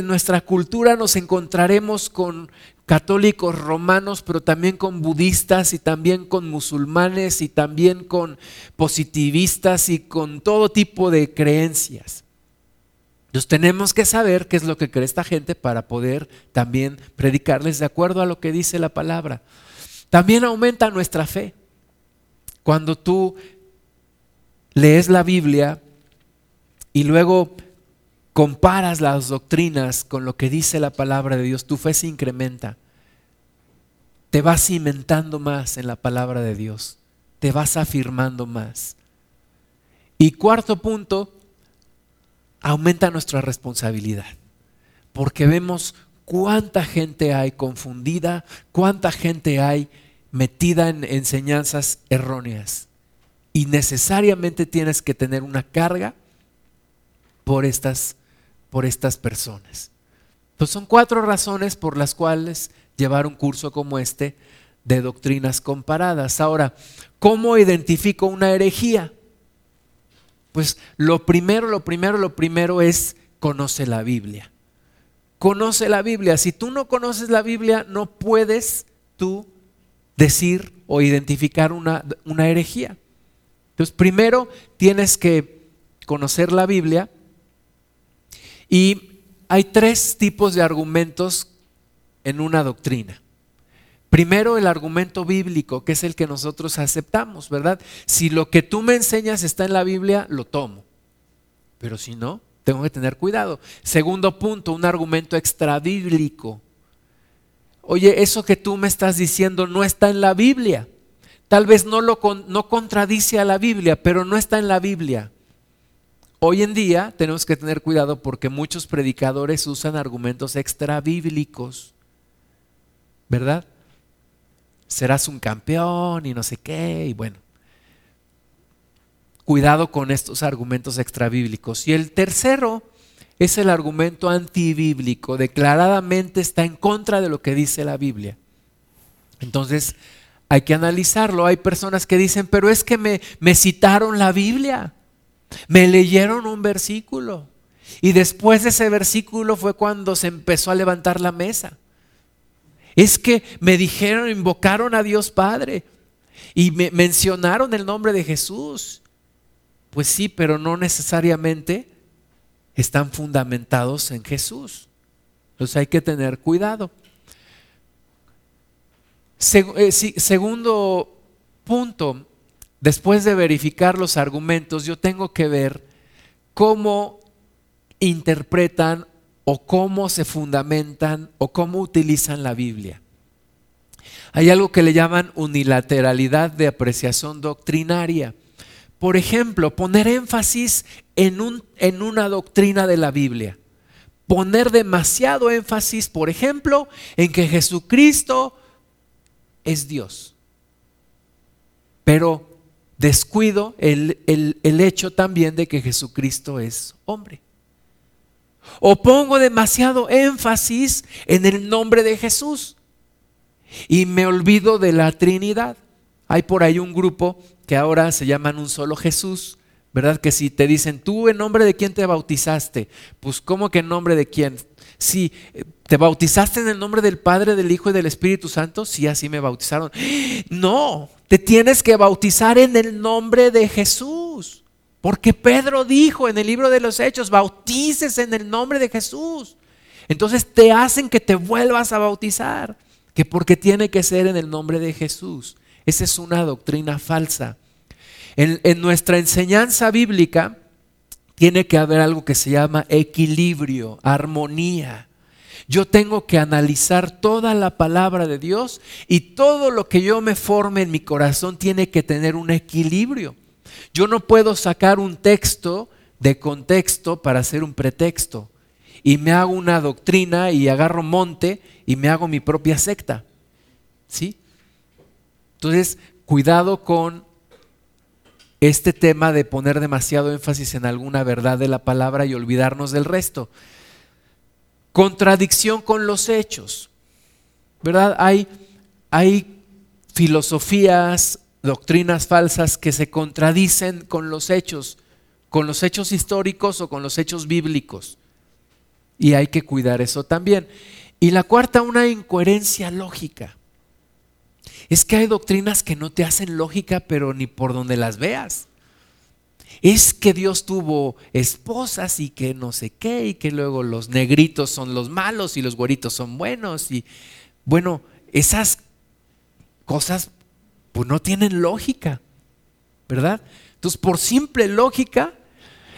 S1: nuestra cultura nos encontraremos con católicos romanos, pero también con budistas y también con musulmanes y también con positivistas y con todo tipo de creencias. Entonces tenemos que saber qué es lo que cree esta gente para poder también predicarles de acuerdo a lo que dice la palabra. También aumenta nuestra fe. Cuando tú lees la Biblia y luego comparas las doctrinas con lo que dice la palabra de Dios, tu fe se incrementa. Te vas cimentando más en la palabra de Dios. Te vas afirmando más. Y cuarto punto, aumenta nuestra responsabilidad, porque vemos cuánta gente hay confundida, cuánta gente hay metida en enseñanzas erróneas. Y necesariamente tienes que tener una carga por estas, por estas personas. Entonces son cuatro razones por las cuales llevar un curso como este de doctrinas comparadas. Ahora, ¿cómo identifico una herejía? Pues lo primero, lo primero, lo primero es conoce la Biblia. Conoce la Biblia. Si tú no conoces la Biblia, no puedes tú decir o identificar una, una herejía. Entonces, primero tienes que conocer la Biblia y hay tres tipos de argumentos en una doctrina. Primero el argumento bíblico, que es el que nosotros aceptamos, ¿verdad? Si lo que tú me enseñas está en la Biblia, lo tomo. Pero si no, tengo que tener cuidado. Segundo punto, un argumento extrabíblico. Oye, eso que tú me estás diciendo no está en la Biblia. Tal vez no lo no contradice a la Biblia, pero no está en la Biblia. Hoy en día tenemos que tener cuidado porque muchos predicadores usan argumentos extrabíblicos. ¿Verdad? serás un campeón y no sé qué, y bueno. Cuidado con estos argumentos extrabíblicos. Y el tercero es el argumento antibíblico, declaradamente está en contra de lo que dice la Biblia. Entonces, hay que analizarlo. Hay personas que dicen, pero es que me, me citaron la Biblia, me leyeron un versículo. Y después de ese versículo fue cuando se empezó a levantar la mesa. Es que me dijeron, invocaron a Dios Padre y me mencionaron el nombre de Jesús. Pues sí, pero no necesariamente están fundamentados en Jesús. Entonces hay que tener cuidado. Eh, segundo punto, después de verificar los argumentos, yo tengo que ver cómo interpretan o cómo se fundamentan o cómo utilizan la Biblia. Hay algo que le llaman unilateralidad de apreciación doctrinaria. Por ejemplo, poner énfasis en, un, en una doctrina de la Biblia. Poner demasiado énfasis, por ejemplo, en que Jesucristo es Dios. Pero descuido el, el hecho también de que Jesucristo es hombre. O pongo demasiado énfasis en el nombre de Jesús y me olvido de la Trinidad. Hay por ahí un grupo que ahora se llaman un solo Jesús, ¿verdad? Que si te dicen, ¿tú en nombre de quién te bautizaste? Pues ¿cómo que en nombre de quién? Si te bautizaste en el nombre del Padre, del Hijo y del Espíritu Santo, sí, así me bautizaron. No, te tienes que bautizar en el nombre de Jesús. Porque Pedro dijo en el libro de los Hechos, bautices en el nombre de Jesús. Entonces te hacen que te vuelvas a bautizar, que porque tiene que ser en el nombre de Jesús. Esa es una doctrina falsa. En nuestra enseñanza bíblica tiene que haber algo que se llama equilibrio, armonía. Yo tengo que analizar toda la palabra de Dios y todo lo que yo me forme en mi corazón tiene que tener un equilibrio. Yo no puedo sacar un texto de contexto para hacer un pretexto y me hago una doctrina y agarro monte y me hago mi propia secta. ¿Sí? Entonces, cuidado con este tema de poner demasiado énfasis en alguna verdad de la palabra y olvidarnos del resto. Contradicción con los hechos. ¿Verdad? Hay, hay filosofías, doctrinas falsas que se contradicen con los hechos, con los hechos históricos o con los hechos bíblicos. Y hay que cuidar eso también. Y la cuarta, una incoherencia lógica. Es que hay doctrinas que no te hacen lógica, pero ni por donde las veas. Es que Dios tuvo esposas y que no sé qué, y que luego los negritos son los malos y los güeritos son buenos. Y bueno, esas cosas pues no tienen lógica, ¿verdad? Entonces, por simple lógica,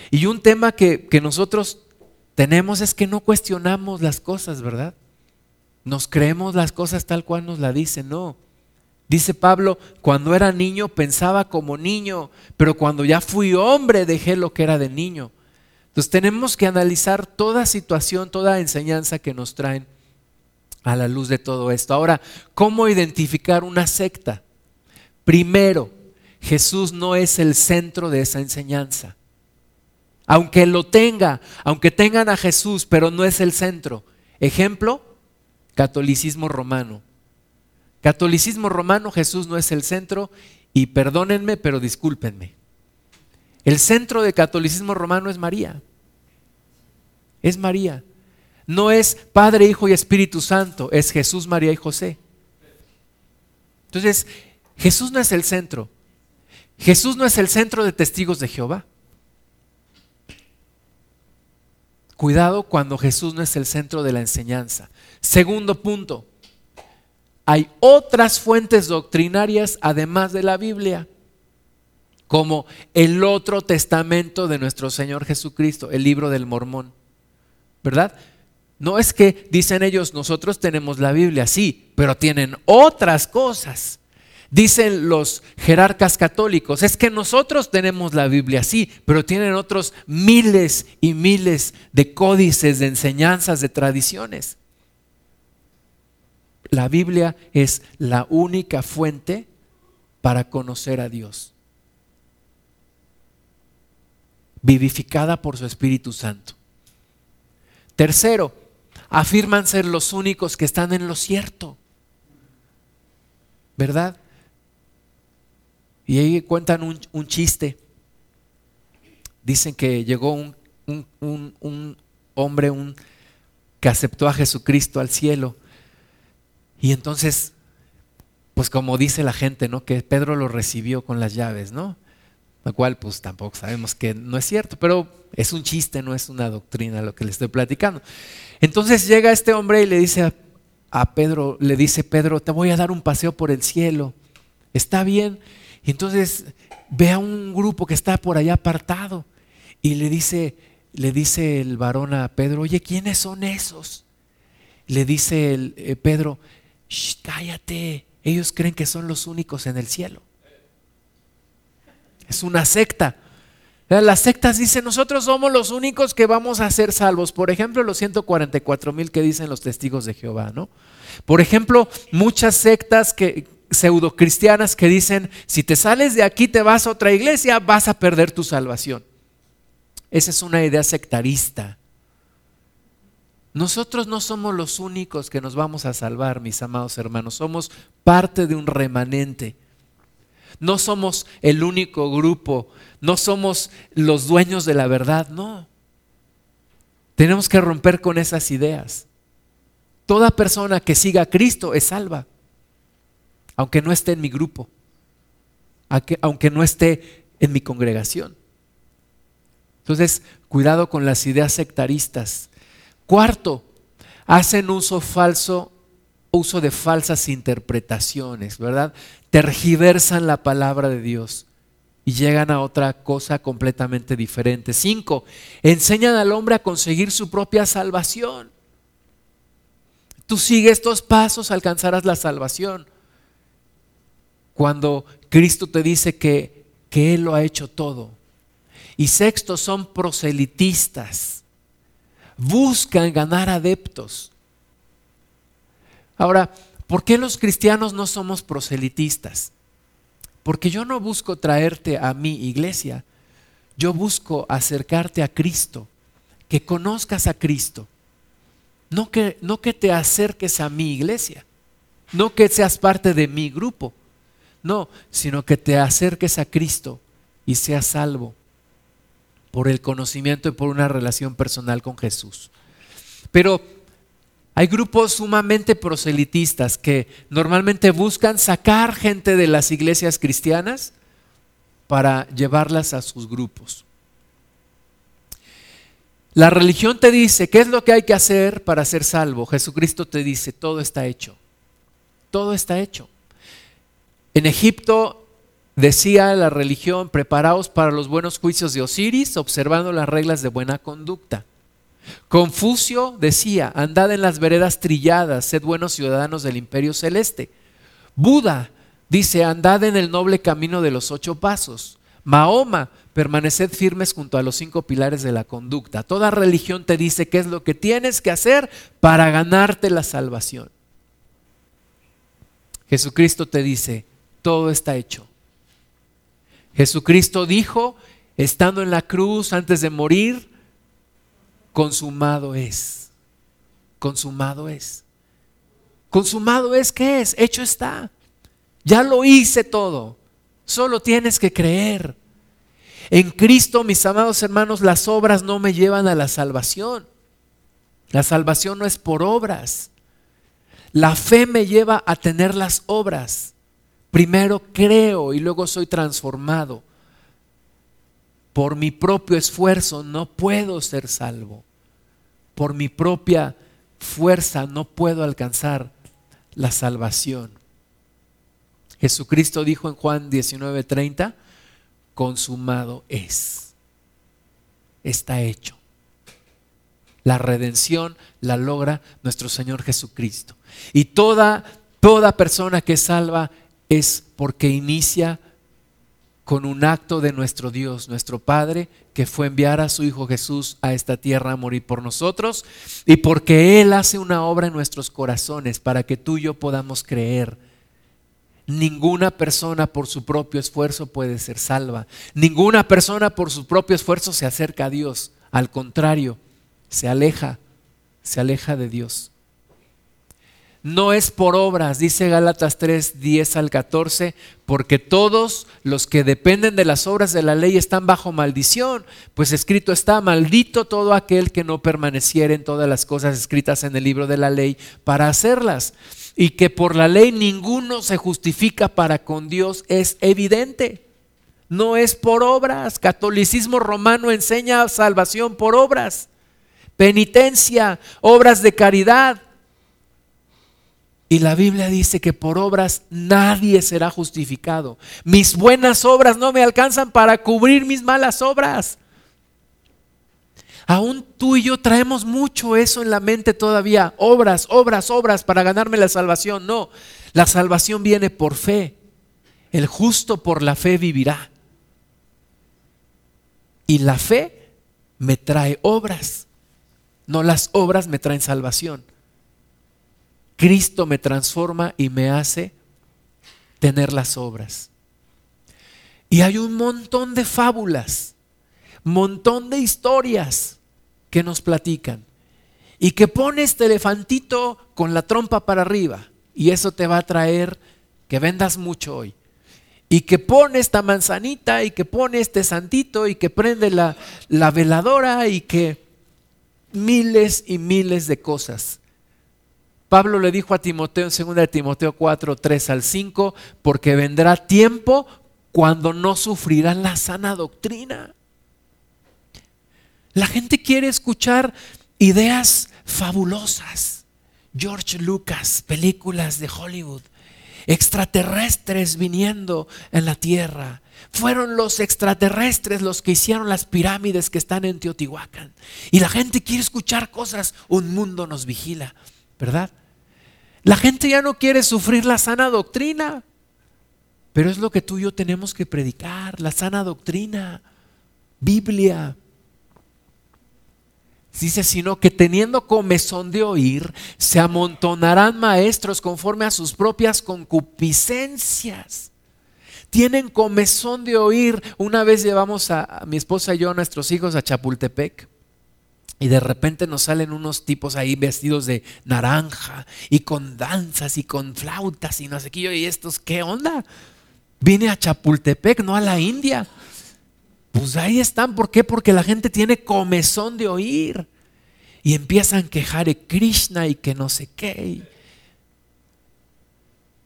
S1: y un tema que, que nosotros tenemos es que no cuestionamos las cosas, ¿verdad? Nos creemos las cosas tal cual nos la dicen, no. Dice Pablo, cuando era niño pensaba como niño, pero cuando ya fui hombre dejé lo que era de niño. Entonces tenemos que analizar toda situación, toda enseñanza que nos traen a la luz de todo esto. Ahora, ¿cómo identificar una secta? Primero, Jesús no es el centro de esa enseñanza. Aunque lo tenga, aunque tengan a Jesús, pero no es el centro. Ejemplo, catolicismo romano. Catolicismo romano, Jesús no es el centro y perdónenme, pero discúlpenme. El centro de catolicismo romano es María. Es María. No es Padre, Hijo y Espíritu Santo, es Jesús, María y José. Entonces, Jesús no es el centro. Jesús no es el centro de testigos de Jehová. Cuidado cuando Jesús no es el centro de la enseñanza. Segundo punto, hay otras fuentes doctrinarias además de la Biblia, como el otro testamento de nuestro Señor Jesucristo, el libro del Mormón. ¿Verdad? No es que dicen ellos, nosotros tenemos la Biblia, sí, pero tienen otras cosas. Dicen los jerarcas católicos, es que nosotros tenemos la Biblia, sí, pero tienen otros miles y miles de códices, de enseñanzas, de tradiciones. La Biblia es la única fuente para conocer a Dios. Vivificada por su Espíritu Santo. Tercero, afirman ser los únicos que están en lo cierto. ¿Verdad? Y ahí cuentan un, chiste. Dicen que llegó un, un hombre que aceptó a Jesucristo al cielo y entonces, pues como dice la gente, ¿no? Que Pedro lo recibió con las llaves, ¿no? Lo cual pues tampoco sabemos que no es cierto, pero es un chiste, no es una doctrina lo que le estoy platicando. Entonces llega este hombre y le dice a, Pedro, le dice Pedro, te voy a dar un paseo por el cielo. Está bien. Y entonces ve a un grupo que está por allá apartado y le dice, le dice el varón a Pedro, oye, ¿quiénes son esos? Le dice el, eh, Pedro, cállate, ellos creen que son los únicos en el cielo. Es una secta. Las sectas dicen, nosotros somos los únicos que vamos a ser salvos. Por ejemplo, los 144 mil que dicen los testigos de Jehová, ¿no? Por ejemplo, muchas sectas que, pseudocristianas que dicen, si te sales de aquí, te vas a otra iglesia, vas a perder tu salvación. Esa es una idea sectarista. Nosotros no somos los únicos que nos vamos a salvar, mis amados hermanos. Somos parte de un remanente. No somos el único grupo. No somos los dueños de la verdad. No. Tenemos que romper con esas ideas. Toda persona que siga a Cristo es salva. Aunque no esté en mi grupo. Aunque no esté en mi congregación. Entonces, cuidado con las ideas sectaristas Cuarto, hacen uso falso, uso de falsas interpretaciones, ¿verdad? Tergiversan la palabra de Dios y llegan a otra cosa completamente diferente. Cinco, enseñan al hombre a conseguir su propia salvación. Tú sigue estos pasos, alcanzarás la salvación. Cuando Cristo te dice que, que Él lo ha hecho todo. Y sexto, son proselitistas. Buscan ganar adeptos. Ahora, ¿por qué los cristianos no somos proselitistas? Porque yo no busco traerte a mi iglesia, yo busco acercarte a Cristo, que conozcas a Cristo. No que, no que te acerques a mi iglesia, no que seas parte de mi grupo, no, sino que te acerques a Cristo y seas salvo por el conocimiento y por una relación personal con Jesús. Pero hay grupos sumamente proselitistas que normalmente buscan sacar gente de las iglesias cristianas para llevarlas a sus grupos. La religión te dice qué es lo que hay que hacer para ser salvo. Jesucristo te dice, todo está hecho. Todo está hecho. En Egipto decía la religión, preparaos para los buenos juicios de Osiris, observando las reglas de buena conducta. Confucio decía, andad en las veredas trilladas, sed buenos ciudadanos del imperio celeste. Buda dice, andad en el noble camino de los ocho pasos. Mahoma, permaneced firmes junto a los cinco pilares de la conducta. Toda religión te dice qué es lo que tienes que hacer para ganarte la salvación. Jesucristo te dice, todo está hecho. Jesucristo dijo, estando en la cruz antes de morir, consumado es. Consumado es. Consumado es, ¿qué es? Hecho está. Ya lo hice todo. Solo tienes que creer. En Cristo, mis amados hermanos, las obras no me llevan a la salvación. La salvación no es por obras. La fe me lleva a tener las obras. Primero creo y luego soy transformado por mi propio esfuerzo no puedo ser salvo. Por mi propia fuerza no puedo alcanzar la salvación. Jesucristo dijo en Juan 19:30, consumado es. Está hecho. La redención la logra nuestro Señor Jesucristo. Y toda toda persona que salva es porque inicia con un acto de nuestro Dios, nuestro Padre, que fue enviar a su Hijo Jesús a esta tierra a morir por nosotros, y porque Él hace una obra en nuestros corazones para que tú y yo podamos creer. Ninguna persona por su propio esfuerzo puede ser salva. Ninguna persona por su propio esfuerzo se acerca a Dios. Al contrario, se aleja, se aleja de Dios no es por obras, dice Gálatas 3, 10 al 14, porque todos los que dependen de las obras de la ley están bajo maldición, pues escrito está, maldito todo aquel que no permaneciera en todas las cosas escritas en el libro de la ley para hacerlas. Y que por la ley ninguno se justifica para con Dios es evidente. No es por obras. Catolicismo romano enseña salvación por obras. Penitencia, obras de caridad y la Biblia dice que por obras nadie será justificado. Mis buenas obras no me alcanzan para cubrir mis malas obras. Aún tú y yo traemos mucho eso en la mente todavía. Obras, obras, obras para ganarme la salvación. No, la salvación viene por fe. El justo por la fe vivirá. Y la fe me trae obras. No las obras me traen salvación. Cristo me transforma y me hace tener las obras. Y hay un montón de fábulas, montón de historias que nos platican. Y que pones este elefantito con la trompa para arriba y eso te va a traer que vendas mucho hoy. Y que pone esta manzanita y que pone este santito y que prende la, la veladora y que miles y miles de cosas Pablo le dijo a Timoteo en 2 de Timoteo 4, 3 al 5, porque vendrá tiempo cuando no sufrirán la sana doctrina. La gente quiere escuchar ideas fabulosas. George Lucas, películas de Hollywood, extraterrestres viniendo en la tierra. Fueron los extraterrestres los que hicieron las pirámides que están en Teotihuacán. Y la gente quiere escuchar cosas, un mundo nos vigila, ¿verdad? La gente ya no quiere sufrir la sana doctrina, pero es lo que tú y yo tenemos que predicar, la sana doctrina, Biblia. Dice, sino que teniendo comezón de oír, se amontonarán maestros conforme a sus propias concupiscencias. Tienen comezón de oír. Una vez llevamos a, mi esposa y yo, a nuestros hijos, a Chapultepec. Y de repente nos salen unos tipos ahí vestidos de naranja y con danzas y con flautas y no sé qué. Y estos, ¿qué onda? Vine a Chapultepec, no a la India. Pues ahí están. ¿Por qué? Porque la gente tiene comezón de oír. Y empiezan a quejar de Krishna y que no sé qué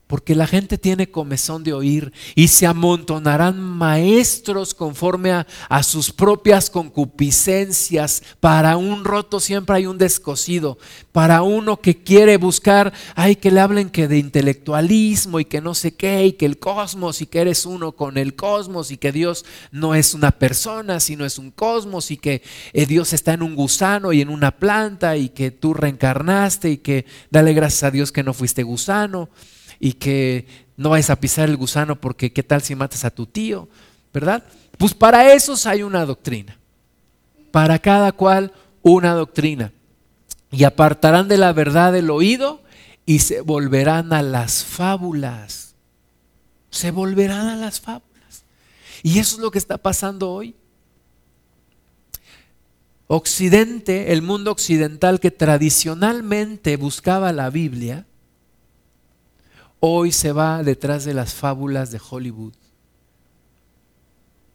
S1: porque la gente tiene comezón de oír y se amontonarán maestros conforme a, sus propias concupiscencias. Para un roto siempre hay un descosido. Para uno que quiere buscar, hay que le hablen que de intelectualismo y que no sé qué, y que el cosmos y que eres uno con el cosmos y que Dios no es una persona, sino es un cosmos y que eh, Dios está en un gusano y en una planta y que tú reencarnaste y que dale gracias a Dios que no fuiste gusano y que no vayas a pisar el gusano porque qué tal si matas a tu tío, ¿verdad? Pues para esos hay una doctrina. Para cada cual una doctrina. Y apartarán de la verdad el oído y se volverán a las fábulas. Se volverán a las fábulas. Y eso es lo que está pasando hoy. Occidente, el mundo occidental que tradicionalmente buscaba la Biblia, hoy se va detrás de las fábulas de Hollywood.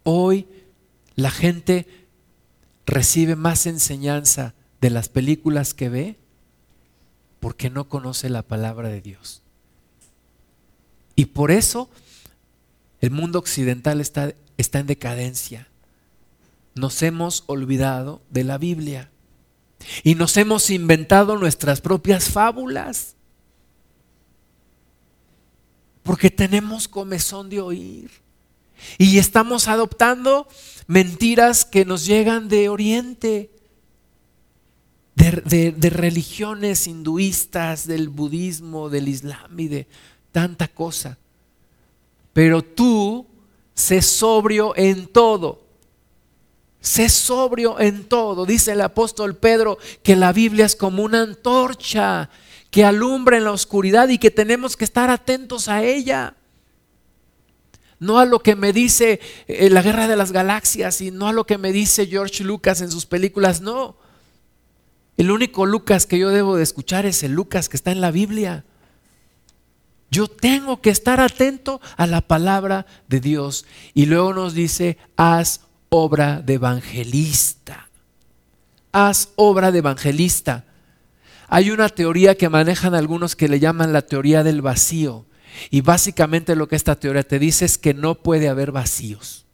S1: Hoy la gente recibe más enseñanza de las películas que ve porque no conoce la palabra de Dios. Y por eso el mundo occidental está, está en decadencia. Nos hemos olvidado de la Biblia y nos hemos inventado nuestras propias fábulas porque tenemos comezón de oír. Y estamos adoptando mentiras que nos llegan de Oriente, de, religiones hinduistas, del budismo, del islam y de tanta cosa. Pero tú sé sobrio en todo. Sé sobrio en todo. Dice el apóstol Pedro que la Biblia es como una antorcha que alumbra en la oscuridad y que tenemos que estar atentos a ella. No a lo que me dice eh, la guerra de las galaxias y no a lo que me dice George Lucas en sus películas, no. El único Lucas que yo debo de escuchar es el Lucas que está en la Biblia. Yo tengo que estar atento a la palabra de Dios. Y luego nos dice, haz obra de evangelista. Haz obra de evangelista. Hay una teoría que manejan algunos que le llaman la teoría del vacío. Y básicamente lo que esta teoría te dice es que no puede haber vacíos.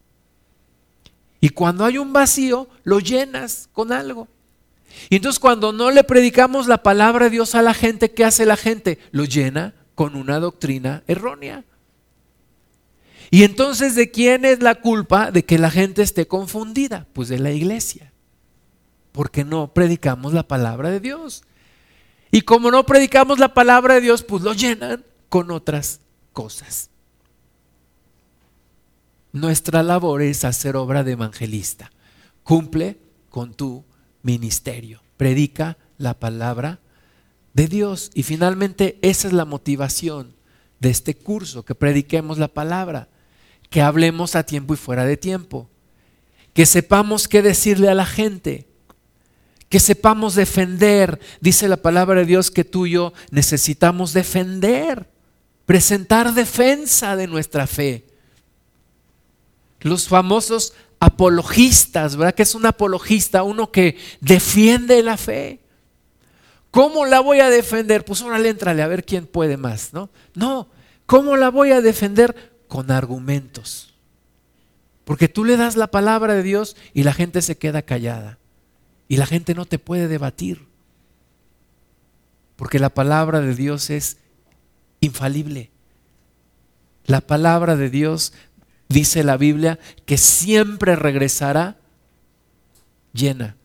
S1: Y cuando hay un vacío, lo llenas con algo. Y entonces cuando no le predicamos la palabra de Dios a la gente, ¿qué hace la gente? Lo llena con una doctrina errónea. Y entonces, ¿de quién es la culpa de que la gente esté confundida? Pues de la iglesia. Porque no predicamos la palabra de Dios. Y como no predicamos la palabra de Dios, pues lo llenan con otras cosas. Nuestra labor es hacer obra de evangelista. Cumple con tu ministerio. Predica la palabra de Dios. Y finalmente esa es la motivación de este curso, que prediquemos la palabra, que hablemos a tiempo y fuera de tiempo, que sepamos qué decirle a la gente, que sepamos defender. Dice la palabra de Dios que tú y yo necesitamos defender, presentar defensa de nuestra fe. Los famosos apologistas, ¿verdad? Que es un apologista, uno que defiende la fe. ¿Cómo la voy a defender? Pues órale, entrale a ver quién puede más, ¿no? No, ¿cómo la voy a defender? Con argumentos. Porque tú le das la palabra de Dios y la gente se queda callada. Y la gente no te puede debatir. Porque la palabra de Dios es infalible. La palabra de Dios, dice la Biblia, que siempre regresará llena.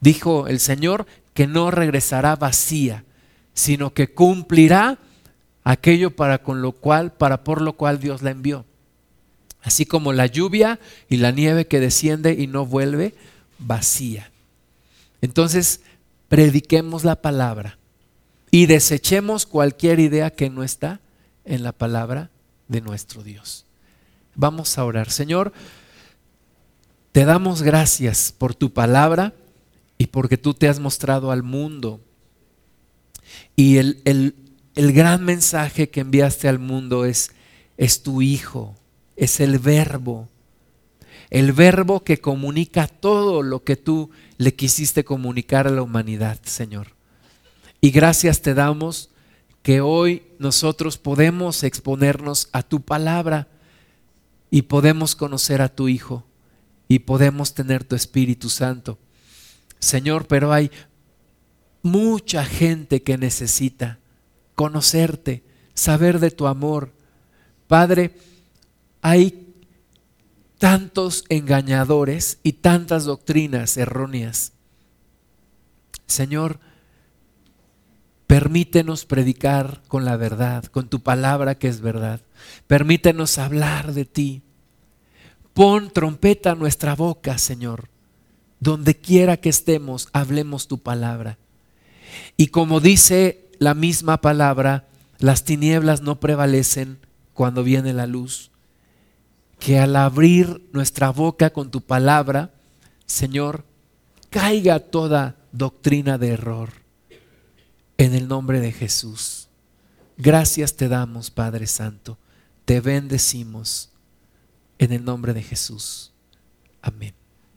S1: Dijo el Señor que no regresará vacía, sino que cumplirá aquello para con lo cual, para por lo cual Dios la envió. Así como la lluvia y la nieve que desciende y no vuelve vacía. Entonces, prediquemos la palabra y desechemos cualquier idea que no está en la palabra de nuestro Dios. Vamos a orar. Señor, te damos gracias por tu palabra y porque tú te has mostrado al mundo. Y el, el, gran mensaje que enviaste al mundo es, es tu Hijo, es el verbo. El verbo que comunica todo lo que tú le quisiste comunicar a la humanidad, Señor. Y gracias te damos que hoy nosotros podemos exponernos a tu palabra y podemos conocer a tu Hijo y podemos tener tu Espíritu Santo. Señor, pero hay mucha gente que necesita conocerte, saber de tu amor. Padre, hay tantos engañadores y tantas doctrinas erróneas. Señor, permítenos predicar con la verdad, con tu palabra que es verdad. Permítenos hablar de ti. Pon trompeta a nuestra boca, Señor. Donde quiera que estemos, hablemos tu palabra. Y como dice la misma palabra, las tinieblas no prevalecen cuando viene la luz. Que al abrir nuestra boca con tu palabra, Señor, caiga toda doctrina de error. En el nombre de Jesús. Gracias te damos, Padre Santo. Te bendecimos. En el nombre de Jesús. Amén.